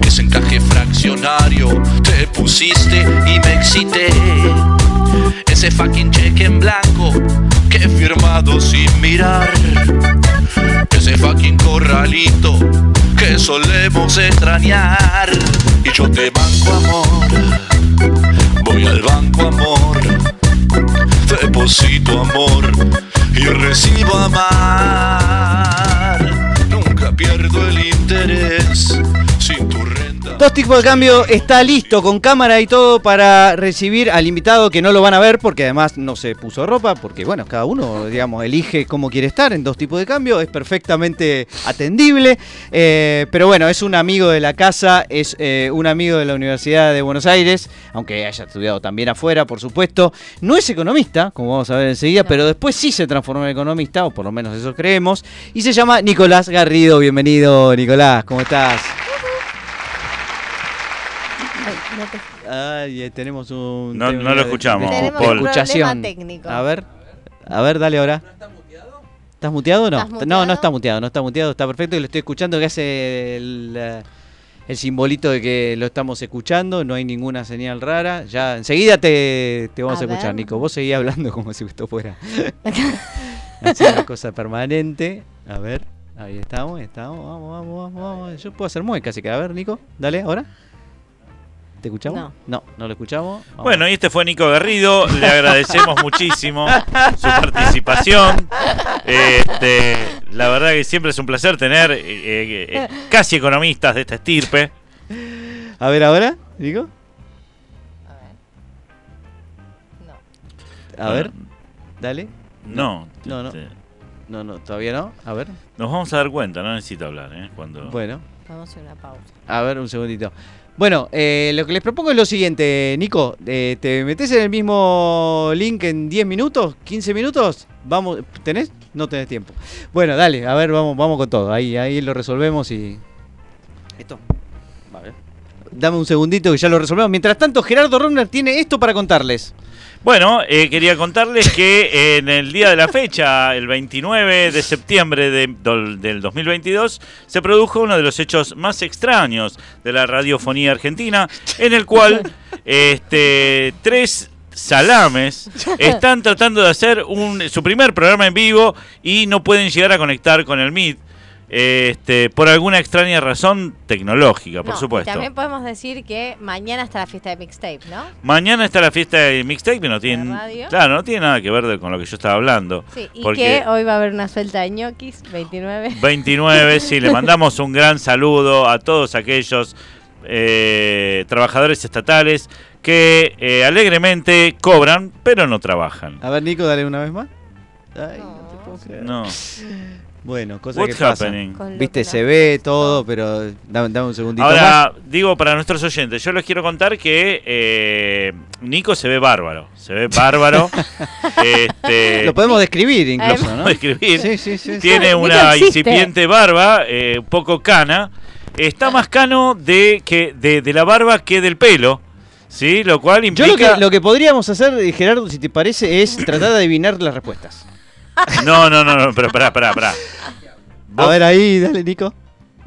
Ese encaje fraccionario te pusiste y me excité. Ese fucking cheque en blanco que he firmado sin mirar. Ese fucking corralito que solemos extrañar. Y yo te banco amor, voy al banco amor, deposito amor y recibo amar.
Dos tipos de cambio está listo con cámara y todo para recibir al invitado que no lo van a ver porque además no se puso ropa porque bueno, cada uno digamos elige cómo quiere estar en dos tipos de cambio, es perfectamente atendible, eh, pero bueno, es un amigo de la casa, es eh, un amigo de la Universidad de Buenos Aires, aunque haya estudiado también afuera, por supuesto, no es economista, como vamos a ver enseguida, pero después sí se transformó en economista, o por lo menos eso creemos, y se llama Nicolás Garrido, bienvenido Nicolás, ¿cómo estás? Ay, eh, tenemos un.
No-
tema
no lo escuchamos,
de-
Tenemos
Paul.
un problema
escuchación.
técnico.
A ver, a ver, dale ahora. ¿Estás muteado o no?
¿Estás
No,
muteado?
no está muteado, no está muteado, está perfecto. Y lo estoy escuchando que hace el, eh, el simbolito de que lo estamos escuchando, no hay ninguna señal rara. Ya enseguida te, te vamos a,
A
escuchar. Nico. Vos seguís hablando como si esto fuera así una cosa permanente. A ver, ahí estamos, estamos, vamos, vamos, vamos, vamos. Yo puedo hacer muecas, así que a ver, Nico, dale ahora. ¿Te escuchamos?
No.
no, no lo escuchamos. Vamos.
Bueno, y este fue Nico Garrido. Le agradecemos muchísimo su participación. Este, la verdad que siempre es un placer tener eh, eh, eh, casi economistas de esta estirpe.
A ver ahora, Nico.
No.
A ver, dale.
No,
No, no.
este,
No, no, todavía no. A ver.
nos vamos a dar cuenta, no necesito hablar. ¿eh? Cuando...
Bueno,
Vamos a hacer una pausa.
a ver un segundito. Bueno, eh, lo que les propongo es lo siguiente, Nico. eh, ¿Te metes en el mismo link en 10 minutos? ¿15 minutos? Vamos, ¿tenés? No tenés tiempo. Bueno, dale, a ver, vamos, vamos con todo. Ahí, ahí lo resolvemos y. Esto. Dame un segundito que ya lo resolvemos. Mientras tanto, Gerardo Romner tiene esto para contarles.
Bueno, eh, quería contarles que en el día de la fecha, el 29 de septiembre de- del 2022, se produjo uno de los hechos más extraños de la radiofonía argentina, en el cual este, tres salames están tratando de hacer su primer programa en vivo y no pueden llegar a conectar con el Meet. Este, por alguna extraña razón tecnológica, por
No, y
supuesto.
También podemos decir que mañana está la fiesta de mixtape, ¿no?
Mañana está la fiesta de mixtape, no tiene, claro, no tiene nada que ver de- con lo que yo estaba hablando.
Sí, y
porque
que hoy va a haber una suelta de ñoquis, 29.
29, sí, le mandamos un gran saludo a todos aquellos eh, trabajadores estatales que eh, alegremente cobran, pero no trabajan.
A ver, Nico, dale una vez más. Ay, no te puedo creer.
No.
Bueno, cosas
What's
que pasan.
happening?
Lo
Viste, se ve todo, pero dame, dame un segundito
Ahora, digo para nuestros oyentes, yo les quiero contar que eh, Nico se ve bárbaro, se ve bárbaro. este.
Lo podemos describir incluso,
podemos
¿no?
describir.
Sí, sí, sí. sí.
Tiene una incipiente barba, eh, un poco cana. Está más cano de, que, de, de la barba que del pelo. ¿Sí? Lo cual
Yo
implica.
lo que, lo que podríamos hacer, eh, Gerardo, si te parece, es tratar de adivinar las respuestas.
No, no, no, no, pero pará, pará, pará.
A
Vos-
ver ahí, dale, Nico.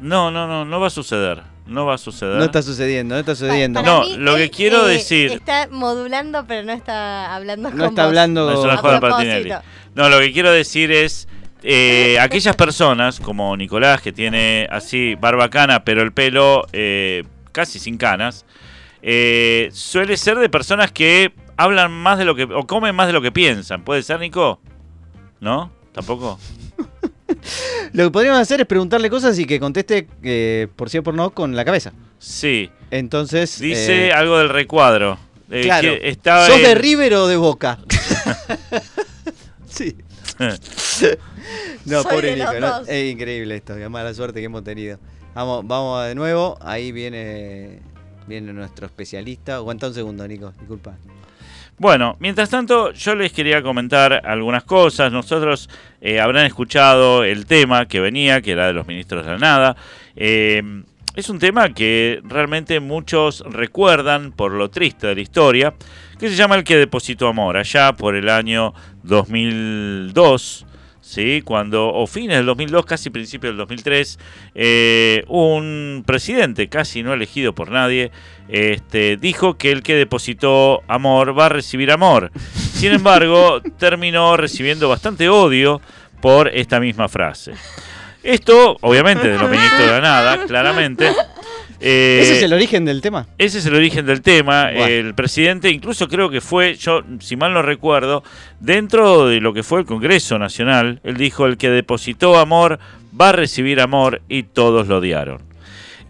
No, no, no, no va a suceder. No va a suceder.
No está sucediendo, no está sucediendo.
Para
No, lo que quiero
eh,
decir-
Está modulando, pero no está hablando
No
con
está
vos.
hablando.
No, es una
A
joda. No, lo que quiero decir es. eh, aquellas personas como Nicolás que tiene así barbacana pero el pelo eh, casi sin canas eh, suele ser de personas que hablan más de lo que o comen más de lo que piensan puede ser Nico no tampoco
Lo que podríamos hacer es preguntarle cosas y que conteste eh, por sí o por no con la cabeza.
sí
Entonces.
dice
eh,
algo del recuadro Eh,
claro.
que estaba
¿Sos de River o de Boca? sí. No,
Soy
pobre Nico, ¿no? Es increíble esto, qué mala suerte que hemos tenido. Vamos, vamos de nuevo. Ahí viene, viene nuestro especialista. Aguanta un segundo, Nico, disculpa.
Bueno, mientras tanto, yo les quería comentar algunas cosas. Nosotros eh, habrán escuchado el tema que venía, que era de los ministros de la nada. Eh, es un tema que realmente muchos recuerdan por lo triste de la historia, que se llama El que depositó amor, allá por el año 2002. ¿Sí? cuando, o fines del 2002, casi principios del 2003, eh, un presidente, casi no elegido por nadie, este, dijo que el que depositó amor va a recibir amor. Sin embargo, terminó recibiendo bastante odio por esta misma frase. Esto, obviamente, de los ministros de la nada, claramente. Eh,
¿Ese es el origen del tema?
ese es el origen del tema. El presidente incluso creo que fue, yo si mal no recuerdo, dentro de lo que fue el Congreso Nacional, él dijo, el que depositó amor va a recibir amor y todos lo odiaron.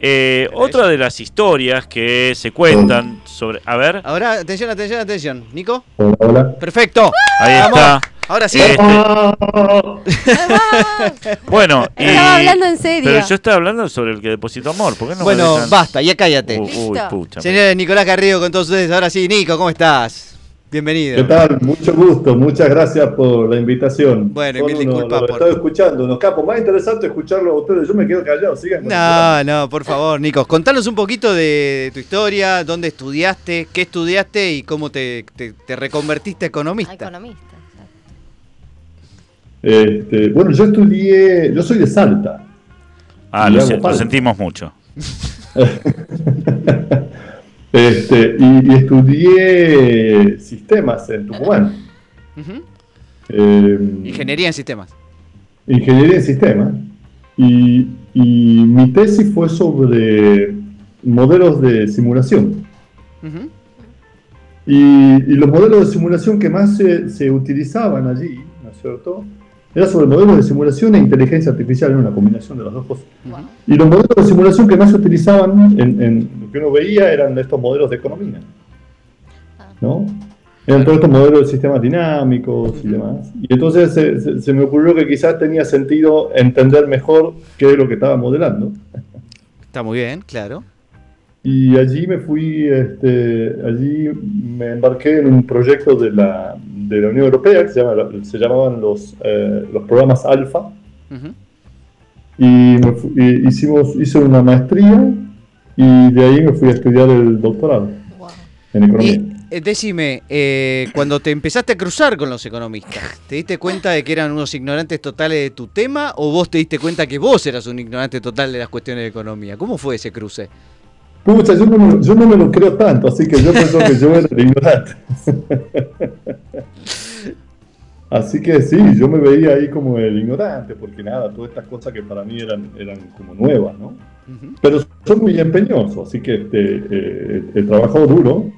Eh, otra de las historias que se cuentan sobre... A ver,
Ahora, atención, atención, atención. Nico.
Hola, hola.
Perfecto.
ahí
Vamos.
está.
Ahora sí.
Este, bueno, y-
Estaba hablando en serio.
Pero yo estaba hablando sobre el que depositó amor. ¿Por qué no me
bueno,
dejan?
basta, ya cállate.
Uy,
Listo.
pucha.
Señor Nicolás Garrido con todos ustedes. Ahora sí, Nico, ¿cómo estás? Bienvenido.
¿Qué tal? Mucho gusto, muchas gracias por la invitación.
Bueno, y
Son
mil
unos-
disculpas por-
Estoy escuchando, unos capos. Más interesante escucharlo a ustedes. Yo me quedo callado, sigan.
No, no, por favor, Nico. Contanos un poquito de tu historia, dónde estudiaste, qué estudiaste y cómo te, te- te reconvertiste a economista.
Economista.
Este, bueno, yo estudié, yo soy de Salta.
Ah,
Y
lo, lo sentimos mucho.
Este, y, y estudié sistemas en Tucumán. Eh,
Ingeniería en sistemas.
Ingeniería en sistemas. Y, y mi tesis fue sobre modelos de simulación. Y, y los modelos de simulación que más se, se utilizaban allí, ¿no es cierto? Era sobre modelos de simulación e inteligencia artificial, era una combinación de las dos cosas. Y los modelos de simulación que más se utilizaban en, en lo que uno veía eran estos modelos de economía. ¿No? Eran todos estos modelos de sistemas dinámicos y demás. Y entonces se, se- se me ocurrió que quizás tenía sentido entender mejor qué es lo que estaba modelando.
Está muy bien, claro.
Y allí me fui, este, allí me embarqué en un proyecto de la, de la Unión Europea que se, llama- se llamaban los, eh, los programas Alfa. Y, me hicimos, hice una maestría y de ahí me fui a estudiar el doctorado en economía.
Y eh, decime, eh, cuando te empezaste a cruzar con los economistas, ¿te diste cuenta de que eran unos ignorantes totales de tu tema o vos te diste cuenta que vos eras un ignorante total de las cuestiones de economía? ¿Cómo fue ese cruce?
Pucha, yo no, me- yo no me lo creo tanto, así que yo pienso que yo era ignorante. Así que sí, yo me veía ahí como el ignorante, porque nada, todas estas cosas que para mí eran, eran como nuevas, ¿no?
Ujú.
Pero soy muy empeñoso, así que este, eh, he trabajado duro.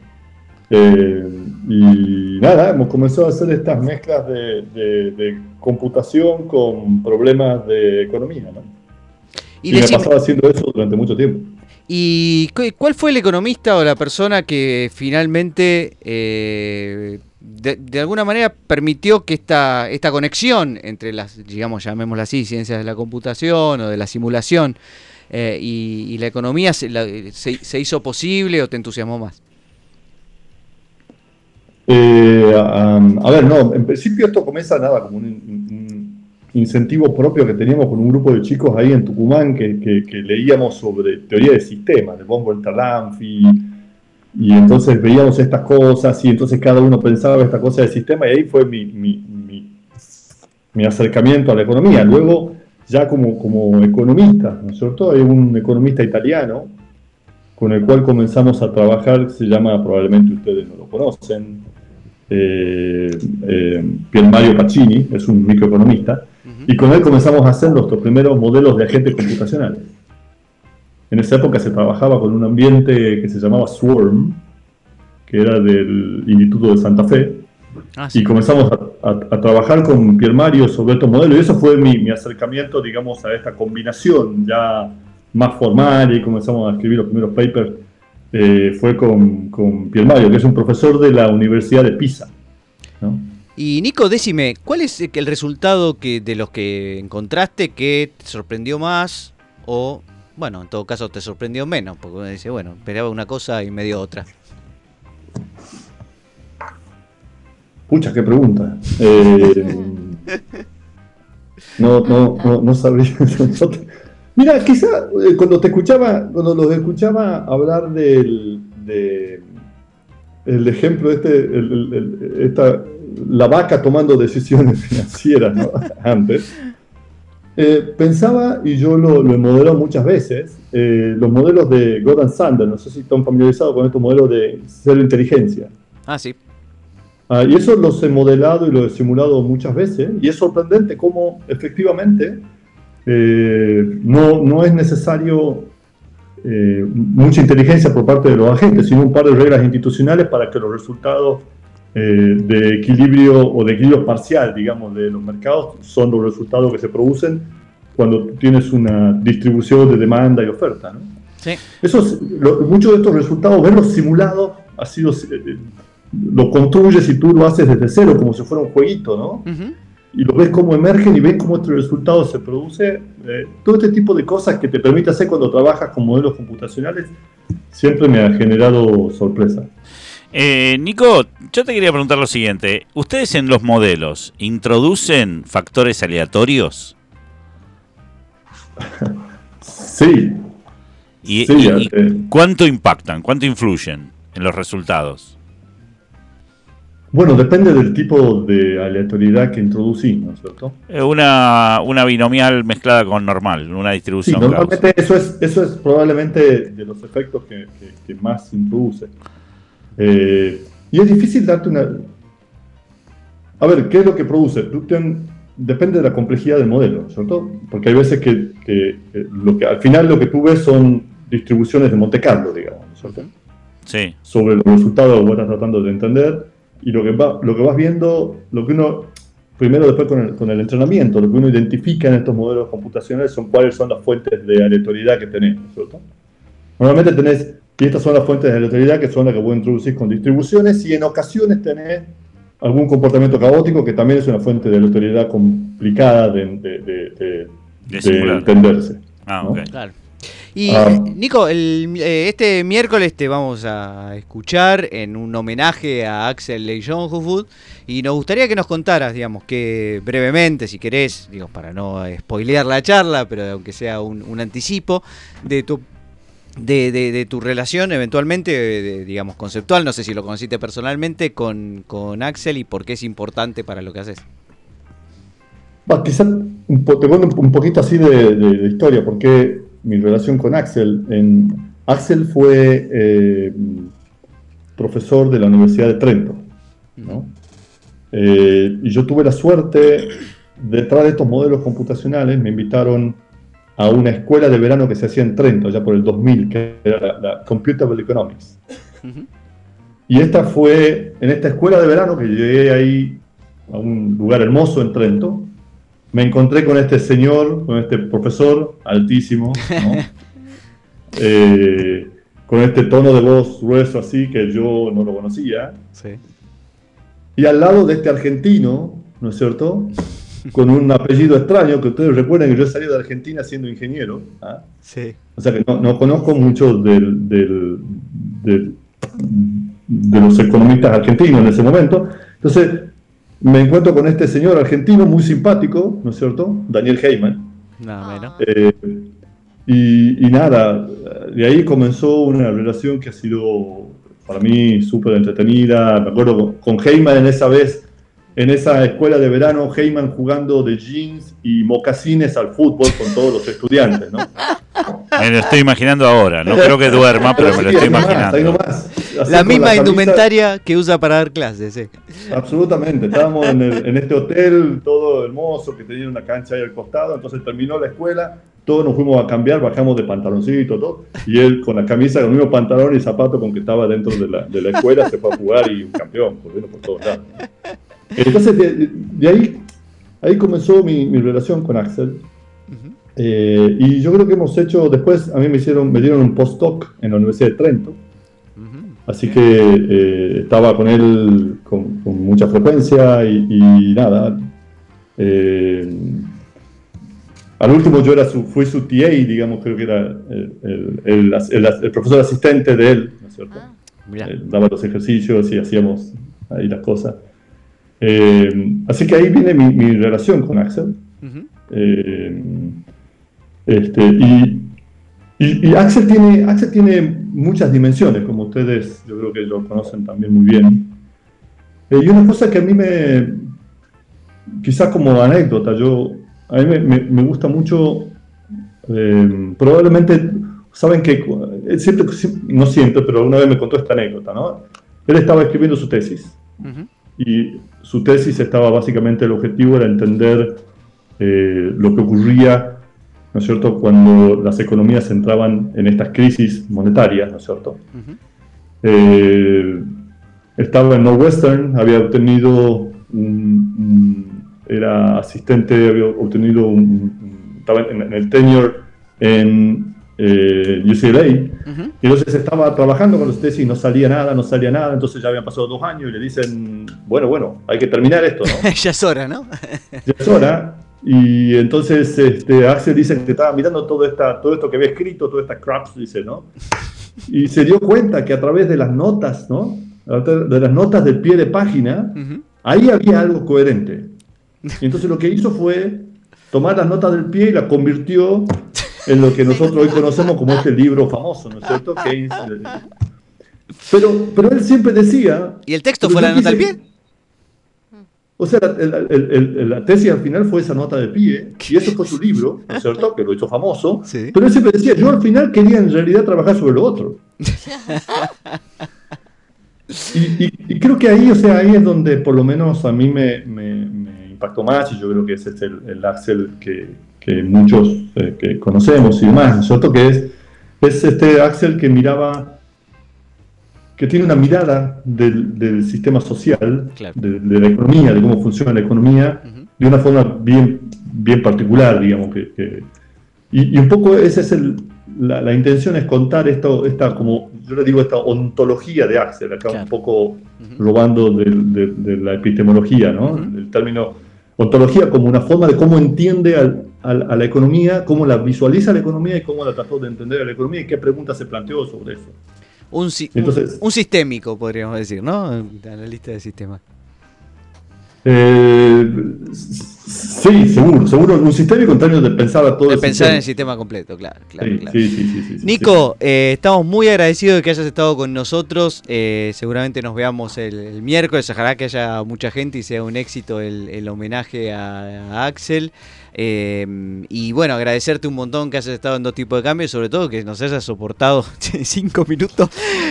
eh, y nada, hemos comenzado a hacer estas mezclas de, de- de computación con problemas de economía, ¿no?
Y
Y, me he
decime-
pasado haciendo eso durante mucho tiempo.
¿Y cu- cuál fue el economista o la persona que finalmente, eh, de, alguna manera, permitió que esta, esta conexión entre las, digamos, llamémosla así, ciencias de la computación o de la simulación eh, y, la economía se, hizo posible o te entusiasmó más?
Eh, a ver, no, en principio esto comienza nada como un incentivo propio que teníamos con un grupo de chicos ahí en Tucumán que, que- que leíamos sobre teoría de sistemas, de Bombo Interlanfi, y entonces veíamos estas cosas y entonces cada uno pensaba esta cosa de sistema y ahí fue mi, mi- mi- mi acercamiento a la economía. Luego, ya como, como economista, ¿no es cierto? Hay un economista italiano con el cual comenzamos a trabajar, se llama, probablemente ustedes no lo conocen, eh, eh, Pier Mario Pacini, es un microeconomista, y con él comenzamos a hacer nuestros primeros modelos de agentes computacionales. En esa época se trabajaba con un ambiente que se llamaba Swarm, que era del Instituto de Santa Fe,
Ah,
y comenzamos a, a- a trabajar con Pier Mario sobre estos modelos, y eso fue mi, mi acercamiento, digamos, a esta combinación ya más formal, y comenzamos a escribir los primeros papers, eh, fue con, con Pier Mario, que es un profesor de la Universidad de Pisa. ¿no?
Y Nico, decime, ¿cuál es el resultado que de los que encontraste que te sorprendió más o, bueno, en todo caso te sorprendió menos? Porque uno dice, bueno, esperaba una cosa y me dio otra.
Pucha, qué pregunta. Eh, no, no, no, no sabría. Mira, quizá eh, cuando te escuchaba, cuando los escuchaba hablar del de, el ejemplo este, esta la vaca tomando decisiones financieras ¿no? antes, eh, pensaba, y yo lo, lo he modelado muchas veces, eh, los modelos de Gordon Sanders, no sé si están familiarizados con estos modelos de cero inteligencia.
Ah, sí.
Ah, y eso los he modelado y lo he simulado muchas veces, y es sorprendente cómo efectivamente eh, no, no es necesario eh, mucha inteligencia por parte de los agentes, sino un par de reglas institucionales para que los resultados eh, de equilibrio o de equilibrio parcial, digamos, de los mercados son los resultados que se producen cuando tienes una distribución de demanda y oferta. ¿no?
Sí.
Esos, lo- muchos de estos resultados, verlos simulados, ha sido, eh, lo construyes y tú lo haces desde cero, como si fuera un jueguito, ¿no?
Ujú.
y lo ves cómo emergen y ves cómo este resultado se produce. Eh, todo este tipo de cosas que te permite hacer cuando trabajas con modelos computacionales siempre me ha generado sorpresa.
Eh, Nico, yo te quería preguntar lo siguiente. ¿Ustedes en los modelos introducen factores aleatorios?
Sí,
¿Y,
Sí,
y- y
eh.
cuánto impactan? ¿Cuánto influyen en los resultados?
bueno, depende del tipo de aleatoriedad que introducís, ¿no es cierto?
Eh, Una, una binomial mezclada con normal, una
Sí,
distribución.
normalmente eso es, eso es probablemente de los efectos que, que- que más introduce. Eh, y es difícil darte una... A ver, ¿qué es lo que produce? Depende de la complejidad del modelo, ¿cierto? Porque hay veces que, que- que lo que al final lo que tú ves son distribuciones de Monte Carlo, digamos, ¿cierto?
Sí.
sobre los resultados que vos estás tratando de entender y lo que, va, lo que vas viendo, lo que uno, primero después con el, con el entrenamiento, lo que uno identifica en estos modelos computacionales son cuáles son las fuentes de aleatoriedad que tenés, ¿no es cierto? Normalmente tenés, y estas son las fuentes de aleatoriedad que son las que vos introducir con distribuciones y en ocasiones tenés algún comportamiento caótico que también es una fuente de aleatoriedad complicada de, de- de- de- de
simular.
entenderse.
Ah,
¿no?
ok.
Claro. Y
Ah.
eh, Nico, el, eh, este miércoles te vamos a escuchar en un homenaje a Axel Leijonhufvud y nos gustaría que nos contaras, digamos, que brevemente, si querés, digo, para no spoilear la charla, pero aunque sea un, un anticipo, de tu de, de- de tu relación eventualmente, de- de, digamos, conceptual, no sé si lo conociste personalmente, con, con Axel y por qué es importante para lo que haces.
Va, quizá un po- te cuento un, poquito así de historia, porque mi relación con Axel. En, Axel fue eh, profesor de la Universidad de Trento. ¿no? Eh, y yo tuve la suerte, detrás de estos modelos computacionales, me invitaron a una escuela de verano que se hacía en Trento, ya por el 2000, que era la, la Computable Economics. Y esta fue, en esta escuela de verano, que llegué ahí a un lugar hermoso en Trento, me encontré con este señor, con este profesor altísimo, ¿no? Eh, con este tono de voz grueso así que yo no lo conocía. Y al lado de este argentino, ¿no es cierto? Con un apellido extraño, que ustedes recuerden que yo salí de Argentina siendo ingeniero. ¿ah?
Sí.
O sea que no, no conozco mucho del, del- del- de los economistas argentinos en ese momento. Entonces me encuentro con este señor argentino muy simpático, ¿no es cierto? Daniel Heyman.
Nada menos.
Eh, y, y nada, de ahí comenzó una relación que ha sido para mí súper entretenida. Me acuerdo con Heyman en esa vez, en esa escuela de verano, Heyman jugando de jeans y mocasines al fútbol con todos los estudiantes, ¿no?
Me lo estoy imaginando ahora. No creo que duerma, pero me lo
sí,
estoy
nomás,
imaginando.
nomás.
La misma
camisa-
indumentaria que usa para dar clases, sí.
Absolutamente, estábamos en, el- en este hotel todo hermoso que tenía una cancha ahí al costado, entonces terminó la escuela, todos nos fuimos a cambiar, bajamos de pantaloncito, todo, y él con la camisa, con el mismo pantalón y zapato con que estaba dentro de la, de la escuela se fue a jugar y un campeón, corriendo por todos lados. Entonces de, de- ahí, ahí comenzó mi, mi relación con Axel. Eh, y yo creo que hemos hecho, después a mí me hicieron, me dieron un postdoc en la Universidad de Trento, Así que eh, estaba con él con, con mucha frecuencia y, y nada. eh, al último yo era su, fui su TA, digamos, creo que era el, el- el- el- profesor asistente de él, ¿no es cierto?
Mirá.
Él daba los ejercicios y hacíamos ahí las cosas. Eh, así que ahí viene mi, mi relación con Axel. Eh, este, y, y- y Axel, tiene, Axel tiene muchas dimensiones, como ustedes yo creo que lo conocen también muy bien. Eh, y una cosa que a mí me, quizás como anécdota, yo, a mí me, me- me gusta mucho, eh, probablemente, saben que, eh, siempre, no siempre, pero una vez me contó esta anécdota, ¿no? Él estaba escribiendo su tesis
Ujú.
y su tesis estaba básicamente, el objetivo era entender eh, lo que ocurría, ¿no es cierto?, cuando las economías entraban en estas crisis monetarias, ¿no es cierto? Eh, estaba en Northwestern, había obtenido un, era asistente, había obtenido un- estaba en, en el tenure en eh, UCLA,
Ujú.
y entonces estaba trabajando con los tesis y no salía nada, no salía nada, entonces ya habían pasado dos años y le dicen, bueno, bueno, hay que terminar esto, ¿no?
ya es hora, ¿no?
ya es hora. Y entonces este, Axel dice que estaba mirando todo, esta, todo esto que había escrito, toda esta crap, dice, ¿no? Y se dio cuenta que a través de las notas, ¿no? De las notas del pie de página,
Ujú.
ahí había algo coherente. Y entonces lo que hizo fue tomar las notas del pie y las convirtió en lo que nosotros hoy conocemos como este libro famoso, ¿no es cierto? Keynes, Pero, pero él siempre decía...
¿Y el texto fue la nota al pie?
o sea, el- el- el- el- la tesis al final fue esa nota de pie, y eso fue su libro, ¿no es cierto? Que lo hizo famoso.
Sí.
Pero él siempre decía, yo al final quería en realidad trabajar sobre lo otro. Y, y- y creo que ahí, o sea, ahí es donde por lo menos a mí me, me- me impactó más, y yo creo que ese es el, el Axel que, que muchos eh, que conocemos y demás, ¿no es cierto? Que es, es este Axel que miraba, que tiene una mirada del, del sistema social,
Claro.
de, de la economía, de cómo funciona la economía,
Ujú.
de una forma bien, bien particular, digamos. Que, que- y, y un poco esa es el, la, la intención es contar esto, esta, como yo le digo, esta ontología de Axel, acá
Claro.
un poco robando del- de, de la epistemología, ¿no?
Ujú.
El término ontología como una forma de cómo entiende al- a la economía, cómo la visualiza la economía y cómo la trató de entender a la economía y qué preguntas se planteó sobre eso.
Un,
Entonces-
un, un sistémico, podríamos decir, ¿no? Analista de sistemas.
Eh, sí, seguro, seguro, un sistémico en términos de pensar a todo
De
el
pensar en el
sistema.
completo, claro. claro,
Sí,
claro.
sí, sí,
Nico, eh, estamos muy agradecidos de que hayas estado con nosotros. Eh, seguramente nos veamos el, el miércoles. Ojalá que haya mucha gente y sea un éxito el, el homenaje a, a Axel. Eh, y bueno, agradecerte un montón que hayas estado en dos tipos de cambios, sobre todo que nos hayas soportado cinco minutos.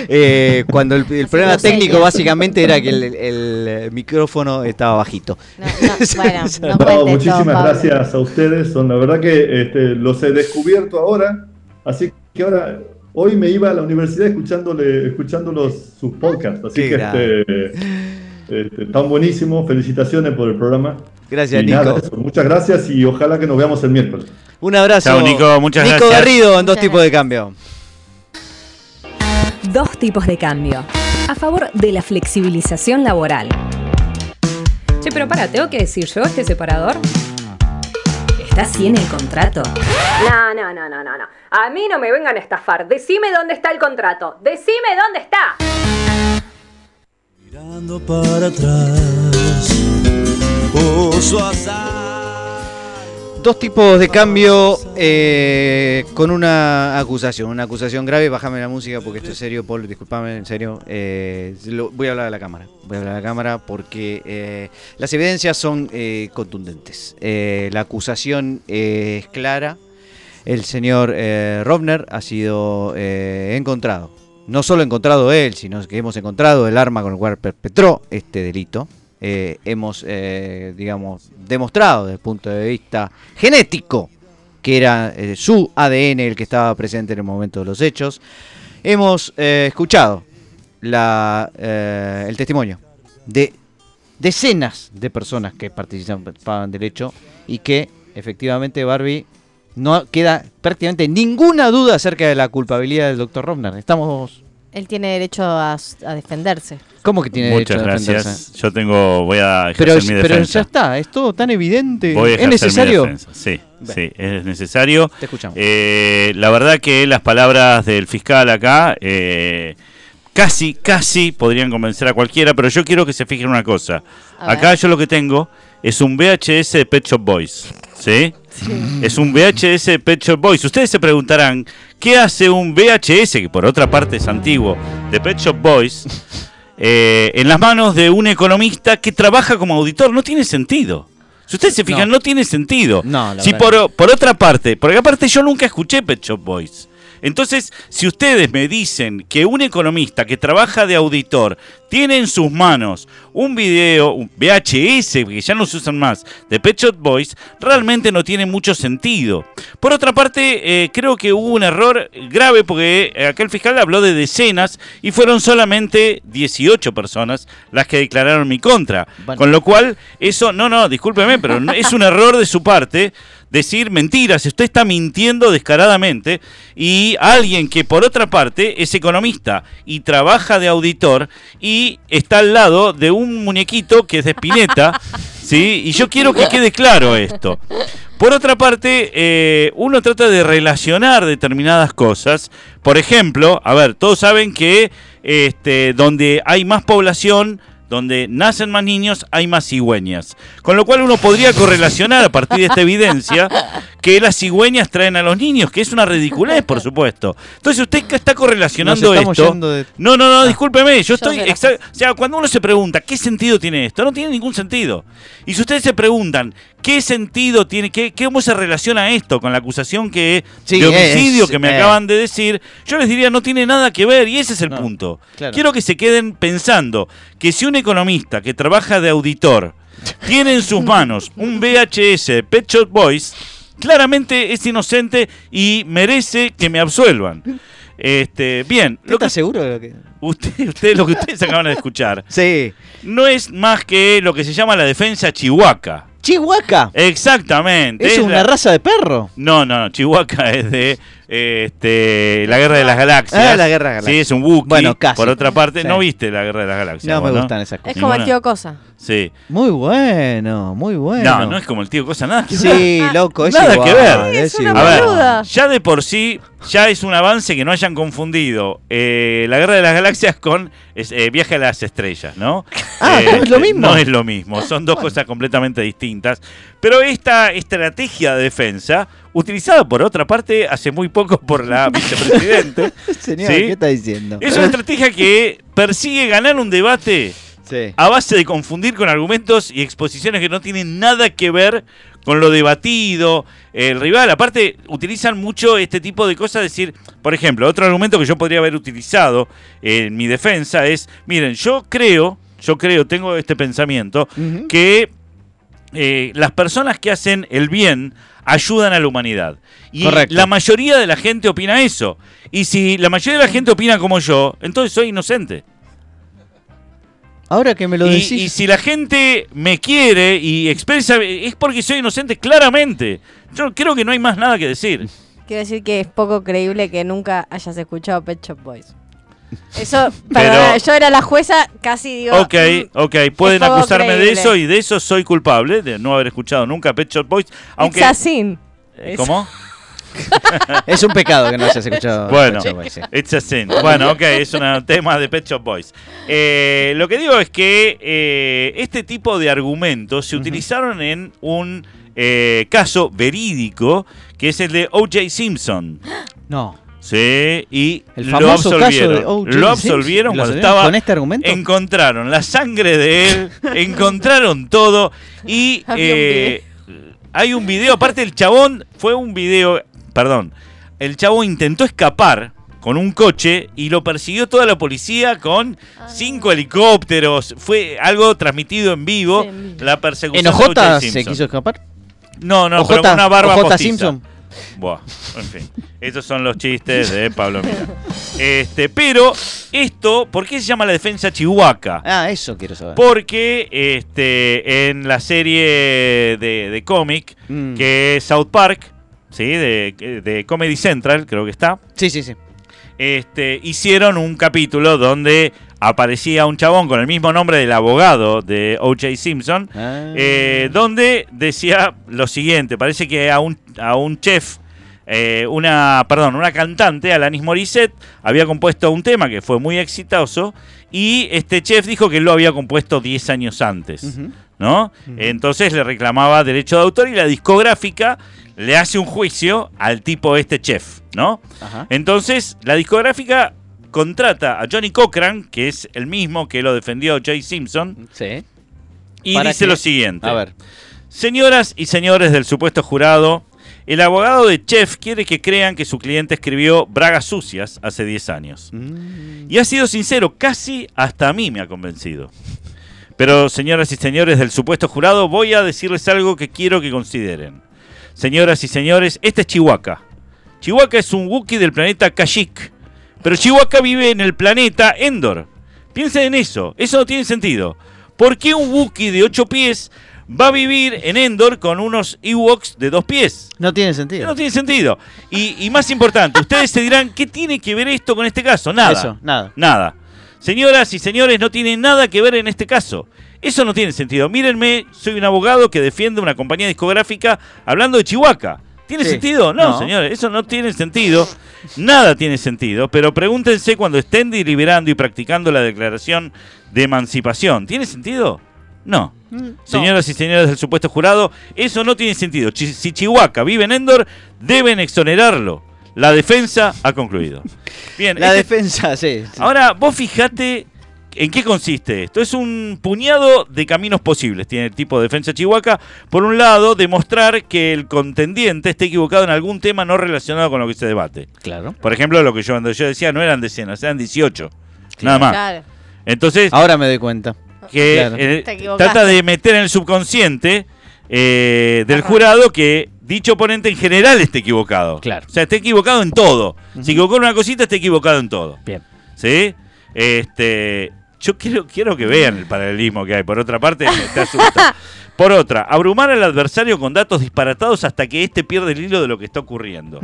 eh, cuando el, el problema técnico básicamente era que el, el micrófono estaba bajito.
No, no, bueno, no
No,
cuentes
muchísimas
Pablo.
gracias a ustedes. Son la verdad que este, los he descubierto ahora. Así que ahora, hoy me iba a la universidad escuchándole, escuchando los, sus podcasts. Así
Qué
que este, este, están buenísimos. Felicitaciones por el programa.
Gracias,
Y
Nico.
nada, eso, muchas gracias y ojalá que nos veamos el miércoles.
Un abrazo.
Chao, Nico, muchas
Nico
gracias.
Garrido en dos tipos de cambio.
Dos tipos de cambio. A favor de la flexibilización laboral. Che, pero para, ¿tengo que decir yo este separador? ¿Está así en el contrato?
No, no, no, no, no, no. A mí no me vengan a estafar. Decime dónde está el contrato. Decime dónde está.
Dos tipos de cambio eh, con una acusación. Una acusación grave. Bájame la música porque esto es serio, Paul. Disculpame, en serio. Eh, voy a hablar a la cámara. Voy a hablar a la cámara porque eh, las evidencias son contundentes. La acusación es clara. El señor Robner ha sido encontrado. No solo encontrado él, sino que hemos encontrado el arma con el cual perpetró este delito. Eh, hemos, eh, digamos, demostrado desde el punto de vista genético que era eh, su ADN el que estaba presente en el momento de los hechos. Hemos eh, escuchado la, el testimonio de decenas de personas que participaban del hecho y que efectivamente Barbie no queda prácticamente ninguna duda acerca de la culpabilidad del doctor Robner. Estamos...
Él tiene derecho a, a defenderse.
¿Cómo que tiene
Muchas
derecho a
gracias.
defenderse?
Yo tengo, voy a ejercer
Pero,
mi
pero
defensa.
ya está, es todo tan evidente.
Voy a
¿Es
mi
necesario?
defensa. Sí,
Bueno.
sí, es necesario.
Te escuchamos.
Eh, la verdad que las palabras del fiscal acá eh, casi, casi podrían convencer a cualquiera, pero yo quiero que se fijen una cosa. Acá yo lo que tengo es un VHS de Pet Shop Boys, ¿sí? Es un VHS de Pet Shop Boys. Ustedes se preguntarán, ¿qué hace un VHS, que por otra parte es antiguo, de Pet Shop Boys, eh, en las manos de un economista que trabaja como auditor. No tiene sentido. Si ustedes se fijan, no, tiene sentido.
No, la
si por, por otra parte, porque aparte yo nunca escuché Pet Shop Boys. Entonces, si ustedes me dicen que un economista que trabaja de auditor tiene en sus manos un video, un VHS, que ya no se usan más, de Pet Shop Boys, realmente no tiene mucho sentido. Por otra parte, eh, creo que hubo un error grave porque eh, acá el fiscal habló de decenas y fueron solamente 18 personas las que declararon mi contra.
Bueno.
Con lo cual, eso, no, no, discúlpeme, pero es un error de su parte decir mentiras, usted está mintiendo descaradamente y alguien que por otra parte es economista y trabaja de auditor y está al lado de un muñequito que es de Spinetta, ¿sí? Y yo quiero que quede claro esto. Por otra parte, eh, uno trata de relacionar determinadas cosas. Por ejemplo, a ver, todos saben que este, donde hay más población, donde nacen más niños, hay más cigüeñas. Con lo cual uno podría correlacionar a partir de esta evidencia que las cigüeñas traen a los niños, que es una ridiculez, por supuesto. Entonces usted está correlacionando esto...
yendo de-
No, no, no, discúlpeme, yo estoy... O sea, cuando uno se pregunta, ¿qué sentido tiene esto? No tiene ningún sentido. Y si ustedes se preguntan, ¿qué sentido tiene, qué, qué- cómo se relaciona esto con la acusación que
Sí,
de homicidio
es,
que me
eh.
acaban de decir? Yo les diría, no tiene nada que ver y ese es el
No,
punto.
claro.
Quiero que se queden pensando que si un economista que trabaja de auditor tiene en sus manos un VHS de Pet Shop Boys, claramente es inocente y merece que me absuelvan. Este, bien,
¿Usted
lo que
está seguro de lo que.?
usted, usted- lo que ustedes acaban de escuchar
Sí.
no es más que lo que se llama la defensa chihuahua.
Chihuahua.
Exactamente.
Es una
la-
raza de perro.
No, no, no, Chihuahua es de este, la Guerra de las Galaxias.
Ah, la Guerra de las
Sí,
Galaxias.
es un Wookiee.
Bueno, casi.
Por otra parte,
Sí.
¿no viste la Guerra de las Galaxias?
No me gustan esas
Es
cosas.
como el tío Cosa.
Sí.
Muy bueno, muy bueno.
No, no es como el tío Cosa, nada que ver.
Sí, loco, es
Nada
igual,
que ver.
Es una
A ver, ya de por sí, ya es un avance que no hayan confundido eh, la Guerra de las Galaxias con es, eh, Viaje a las Estrellas, ¿no?
Ah,
Eh,
¿no es lo mismo?
No es lo mismo, son dos cosas completamente distintas. Pero esta estrategia de defensa, utilizada por otra parte hace muy poco por la vicepresidente,
Señor,
¿sí?
¿qué está diciendo?
es una estrategia que persigue ganar un debate
Sí.
a base de confundir con argumentos y exposiciones que no tienen nada que ver con lo debatido, el rival. Aparte, utilizan mucho este tipo de cosas, decir, por ejemplo, otro argumento que yo podría haber utilizado en mi defensa es, miren, yo creo, yo creo, tengo este pensamiento, que eh, las personas que hacen el bien ayudan a la humanidad. Y
Correcto.
la mayoría de la gente opina eso. Y si la mayoría de la gente opina como yo, entonces soy inocente.
Ahora que me lo
Y,
decís.
y si la gente me quiere y expresa, es porque soy inocente claramente. Yo creo que no hay más nada que decir.
Quiero decir que es poco creíble que nunca hayas escuchado Pet Shop Boys. Eso,
Pero-
yo era la jueza, casi digo.
Ok,
mm,
ok, pueden acusarme de
creíble.
eso y de eso soy culpable, de no haber escuchado nunca Pet Shop Boys. Aunque,
It's a sin.
Eh, ¿Cómo?
Es un pecado que no hayas escuchado.
Bueno,
Pet Shop Boys, sí.
it's a sin. Bueno, ok, es un tema de Pet Shop Boys. Eh, lo que digo es que eh, este tipo de argumentos se utilizaron en un eh, caso verídico que es el de O.J. Simpson.
No.
Sí, y
El
lo
caso
absolvieron.
de.
Lo absolvieron
¿Lo
cuando estaba.
con este argumento?
Encontraron la sangre de él, encontraron todo y eh, hay un video. Aparte, el chabón fue un video. Perdón, el chabón intentó escapar con un coche y lo persiguió toda la policía con cinco helicópteros. Fue algo transmitido en vivo. La persecución
¿En
O.J.
Se quiso escapar?
No, no,
OJ,
pero con una barba
OJ
postiza.
Simpson.
Buah, en fin. Estos son los chistes de Pablo Mira. Este, pero esto, ¿por qué se llama la defensa Chihuahua?
Ah, eso quiero saber.
Porque este, en la serie de, de cómic,
Mm.
que es South Park, ¿sí? de, de Comedy Central, creo que está,
Sí, sí, sí.
este, hicieron un capítulo donde aparecía un chabón con el mismo nombre del abogado de O.J. Simpson,
Ah.
eh, donde decía lo siguiente, parece que a un, a un chef, eh, una, perdón, una cantante, Alanis Morissette, había compuesto un tema que fue muy exitoso y este chef dijo que él lo había compuesto 10 años antes. ¿no? Entonces le reclamaba derecho de autor y la discográfica le hace un juicio al tipo este chef, ¿no?
Ajá.
Entonces, la discográfica contrata a Johnny Cochran, que es el mismo que lo defendió Jay Simpson,
Sí.
y
¿Para
dice
qué?
lo siguiente.
A ver.
Señoras y señores del supuesto jurado, el abogado de Chef quiere que crean que su cliente escribió bragas sucias hace 10 años.
Mm.
Y ha sido sincero, casi hasta a mí me ha convencido. Pero, señoras y señores del supuesto jurado, voy a decirles algo que quiero que consideren. Señoras y señores, este es Chihuahua. Chihuahua es un Wookiee del planeta Kashyyyk. Pero Chihuahua vive en el planeta Endor. Piensen en eso, eso no tiene sentido. ¿Por qué un Wookiee de 8 pies va a vivir en Endor con unos Ewoks de 2 pies?
No tiene sentido.
No tiene sentido. Y, y más importante, ustedes se dirán, ¿qué tiene que ver esto con este caso? Nada.
Eso, nada.
Nada. Señoras y señores, no tiene nada que ver en este caso. Eso no tiene sentido. Mírenme, soy un abogado que defiende una compañía discográfica hablando de Chihuahua. ¿Tiene
Sí.
sentido? No,
No.
señores, eso no tiene sentido. Nada tiene sentido. Pero pregúntense cuando estén deliberando y practicando la declaración de emancipación. ¿Tiene sentido? No. Señoras y señores del supuesto jurado, eso no tiene sentido. Si Chihuahua vive en Endor, deben exonerarlo. La defensa ha concluido. Bien,
La
este-
defensa, sí. sí.
Ahora, vos fijate en qué consiste esto. Es un puñado de caminos posibles. Tiene el tipo de defensa Chihuahua. Por un lado, demostrar que el contendiente esté equivocado en algún tema no relacionado con lo que se debate.
Claro.
Por ejemplo, lo que yo, cuando yo decía no eran decenas, eran 18. Nada más.
Claro.
Entonces,
Ahora me doy cuenta.
que
Claro.
eh,
equivocaste.
trata de meter en el subconsciente eh, del jurado que dicho oponente en general esté equivocado.
Claro.
O sea, esté equivocado en todo. Si equivocó en una cosita, esté equivocado en todo.
Bien.
¿Sí? Este, yo quiero, quiero que vean el paralelismo que hay. Por otra parte, te asusta. Por otra, abrumar al adversario con datos disparatados hasta que éste pierde el hilo de lo que está ocurriendo.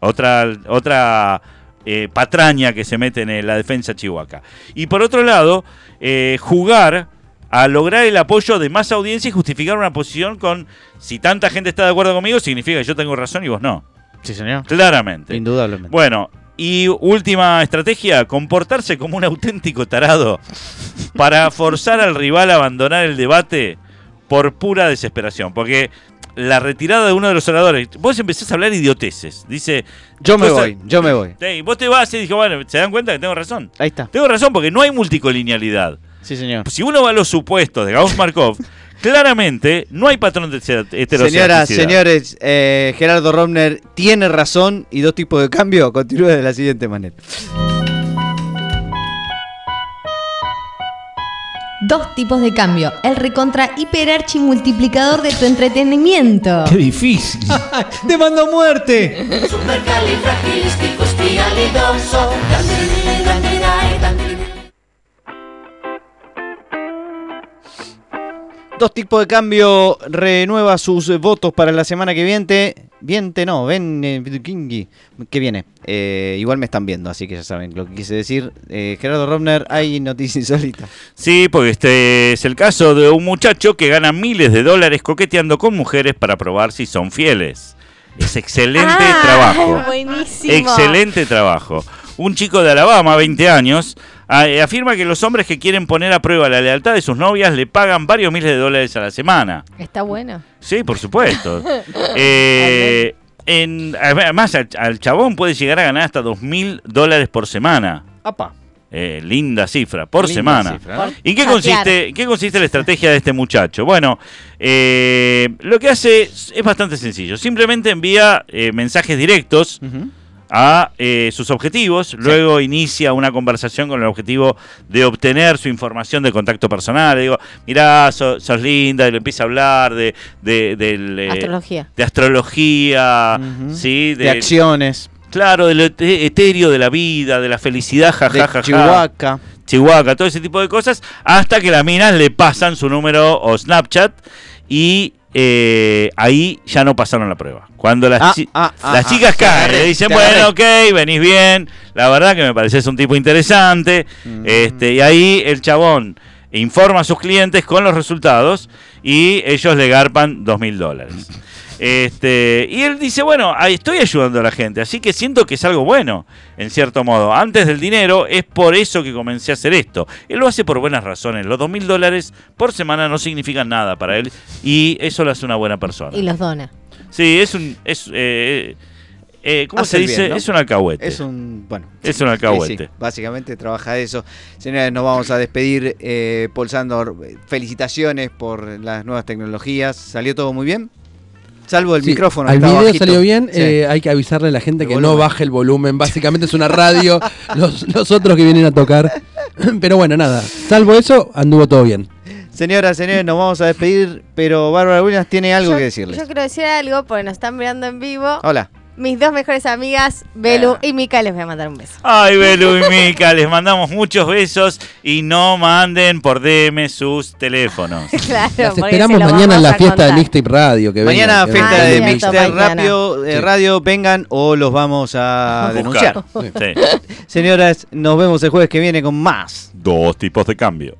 Otra, otra eh, patraña que se mete en eh, la defensa chihuahua. Y por otro lado, eh, jugar a lograr el apoyo de más audiencia y justificar una posición con si tanta gente está de acuerdo conmigo, significa que yo tengo razón y vos no.
Sí, señor.
Claramente.
Indudablemente.
Bueno, y última estrategia, comportarse como un auténtico tarado para forzar al rival a abandonar el debate por pura desesperación. Porque la retirada de uno de los oradores, vos empezás a hablar idioteces. Dice,
Yo me voy, yo me voy.
"Ey, vos te vas y dijo, bueno, se dan cuenta que tengo razón.
Ahí está.
Tengo razón porque no hay multicolinealidad.
Sí, señor.
Si uno va a los supuestos de Gauss Markov, claramente no hay patrón de
Señoras,
heterocedasticidad.
señores, eh, Gerardo Romner tiene razón y dos tipos de cambio. Continúe de la siguiente manera.
Dos tipos de cambio. El recontra hiperarchi multiplicador de tu entretenimiento.
difícil! ¡Te mando muerte! Dos tipos de cambio renueva sus eh, votos para la semana que viene. Viente no, ven, eh, Kingi, que viene. Eh, igual me están viendo, así que ya saben lo que quise decir. Eh, Gerardo Romner, hay noticia insólita.
Sí, porque este es el caso de un muchacho que gana miles de dólares coqueteando con mujeres para probar si son fieles. Es excelente
Ah,
trabajo.
Buenísimo.
Excelente trabajo. Un chico de Alabama, 20 años, afirma que los hombres que quieren poner a prueba la lealtad de sus novias le pagan varios miles de dólares a la semana.
Está bueno.
Sí, por supuesto. Eh, en- además, al, al chabón puede llegar a ganar hasta dos mil dólares por semana.
¡Apa!
Eh, linda cifra, por
Linda
semana.
cifra, ¿no?
¿Y qué consiste, en qué consiste la estrategia de este muchacho? Bueno, eh, lo que hace es es bastante sencillo. Simplemente envía eh, mensajes directos. A eh, sus objetivos, luego inicia una conversación con el objetivo de obtener su información de contacto personal. Le digo, mirá, so- sos linda, y le empieza a hablar de, de, del, eh,
Astrología.
de astrología. ¿sí?
De acciones.
Claro, del etéreo de la vida, de la felicidad,
De
jajaja.
Chihuahua.
Chihuahua, todo ese tipo de cosas, hasta que las minas le pasan su número o Snapchat y eh, ahí ya no pasaron la prueba. Cuando las,
Ah,
chi-
ah, ah,
las
ah,
chicas caen, le dicen, bueno,
agarré".
ok, venís bien, la verdad que me pareces un tipo interesante,
Mm.
este, y ahí el chabón informa a sus clientes con los resultados y ellos le garpan dos mil dólares. Este, y él dice, bueno, estoy ayudando a la gente, así que siento que es algo bueno, en cierto modo. Antes del dinero, es por eso que comencé a hacer esto. Él lo hace por buenas razones. Los dos mil dólares por semana no significan nada para él y eso lo hace una buena persona.
Y los dona.
Sí, es un... Es, eh, eh, ¿cómo
Hace
se dice?
bien, ¿no?
Es un alcahuete.
Es un. Bueno.
Es un alcahuete.
sí, básicamente trabaja eso. Señores, nos vamos a despedir. Eh, Paul Sandor, felicitaciones por las nuevas tecnologías. ¿Salió todo muy bien? Salvo el
Sí,
micrófono.
Al video
bajito.
salió bien,
Sí.
eh, hay que avisarle a la gente
El
que
volumen.
no baje el volumen. Básicamente es una radio, los, los otros que vienen a tocar. Pero bueno, nada. Salvo eso, anduvo todo bien.
Señoras, señores, nos vamos a despedir, pero Bárbara Williams tiene algo
yo,
que decirles.
Yo quiero decir algo porque nos están mirando en vivo.
Hola.
Mis dos mejores amigas, Belu y Mica, les voy a mandar un beso.
Ay, Belu y Mica, les mandamos muchos besos y no manden por DM sus teléfonos.
claro,
Las esperamos mañana en la fiesta de. Mixtape Radio. Que
Mañana
vengan,
fiesta de Mixtape. Radio, eh,
Sí.
Radio, vengan o los vamos a denunciar.
Sí.
Señoras, nos vemos el jueves que viene con más.
Dos tipos de cambio.